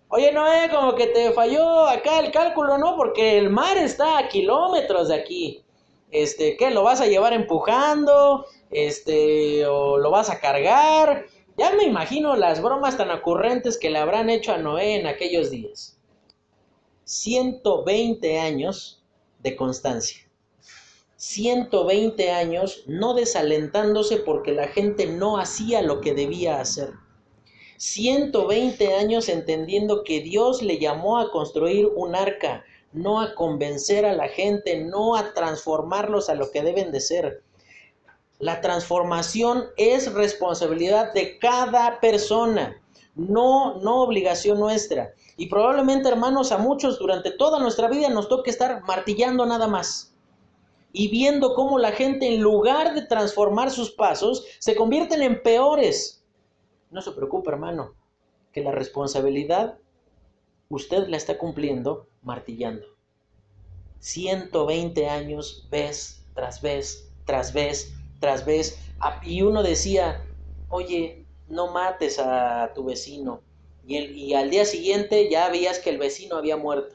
oye Noé, como que te falló acá el cálculo, ¿no? Porque el mar está a kilómetros de aquí. Este, ¿qué? ¿Lo vas a llevar empujando? Este, o lo vas a cargar? Ya me imagino las bromas tan ocurrentes que le habrán hecho a Noé en aquellos días. 120 años de constancia. 120 años no desalentándose porque la gente no hacía lo que debía hacer. 120 años entendiendo que Dios le llamó a construir un arca, no a convencer a la gente, no a transformarlos a lo que deben de ser. La transformación es responsabilidad de cada persona, no, no obligación nuestra. Y probablemente, hermanos, a muchos durante toda nuestra vida nos toque estar martillando nada más. Y viendo cómo la gente, en lugar de transformar sus pasos, se convierten en peores. No se preocupe, hermano, que la responsabilidad usted la está cumpliendo martillando. 120 años, vez tras vez, tras vez, tras vez, y uno decía, oye, no mates a tu vecino. Y, y al día siguiente ya veías que el vecino había muerto.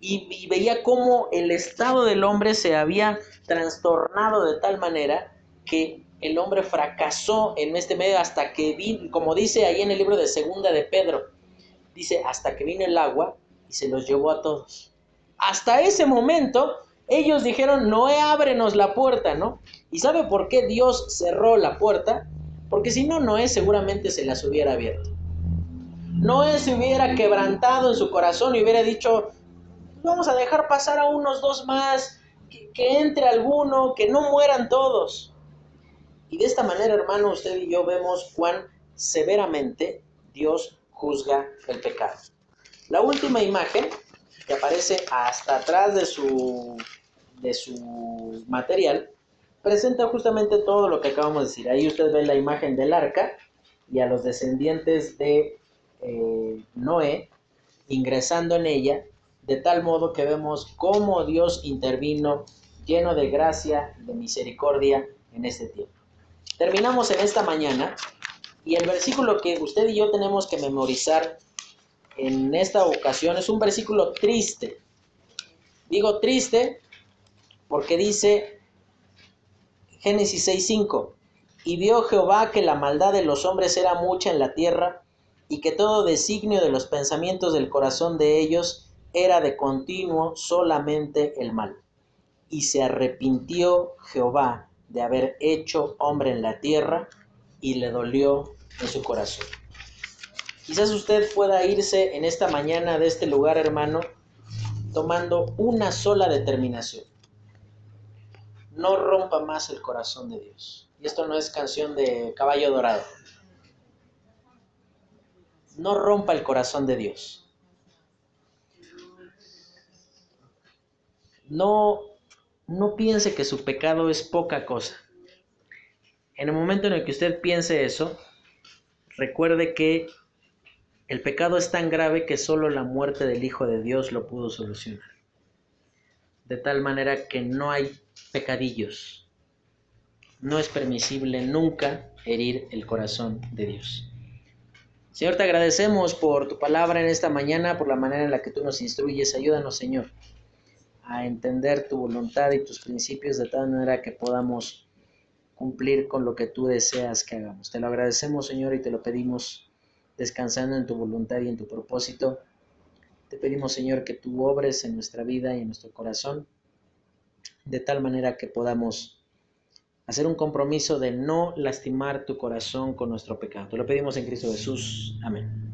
Y, veía cómo el estado del hombre se había trastornado de tal manera que el hombre fracasó en este medio hasta que vino, como dice ahí en el libro de Segunda de Pedro, dice, hasta que vino el agua y se los llevó a todos. Hasta ese momento ellos dijeron, Noé, ábrenos la puerta, ¿no? ¿Y sabe por qué Dios cerró la puerta? Porque si no, Noé seguramente se las hubiera abierto. Noé se hubiera quebrantado en su corazón y hubiera dicho, vamos a dejar pasar a unos dos más, que, que entre alguno, que no mueran todos. Y de esta manera, hermano, usted y yo vemos cuán severamente Dios juzga el pecado. La última imagen, que aparece hasta atrás de su, de su material, presenta justamente todo lo que acabamos de decir. Ahí usted ve la imagen del arca y a los descendientes de eh, Noé ingresando en ella, de tal modo que vemos cómo Dios intervino lleno de gracia, de misericordia en este tiempo. Terminamos en esta mañana y el versículo que usted y yo tenemos que memorizar en esta ocasión es un versículo triste. Digo triste porque dice Génesis 6:5, y vio Jehová que la maldad de los hombres era mucha en la tierra, y que todo designio de los pensamientos del corazón de ellos era de continuo solamente el mal. Y se arrepintió Jehová de haber hecho hombre en la tierra, y le dolió en su corazón. Quizás usted pueda irse en esta mañana de este lugar, hermano, tomando una sola determinación. No rompa más el corazón de Dios. Y esto no es canción de caballo dorado. No rompa el corazón de Dios. No, no piense que su pecado es poca cosa. En el momento en el que usted piense eso, recuerde que el pecado es tan grave que solo la muerte del Hijo de Dios lo pudo solucionar. De tal manera que no hay pecadillos. No es permisible nunca herir el corazón de Dios. Señor, te agradecemos por tu palabra en esta mañana, por la manera en la que tú nos instruyes. Ayúdanos, Señor, a entender tu voluntad y tus principios de tal manera que podamos cumplir con lo que tú deseas que hagamos. Te lo agradecemos, Señor, y te lo pedimos descansando en tu voluntad y en tu propósito. Te pedimos, Señor, que tú obres en nuestra vida y en nuestro corazón, de tal manera que podamos hacer un compromiso de no lastimar tu corazón con nuestro pecado. Te lo pedimos en Cristo Jesús. Amén.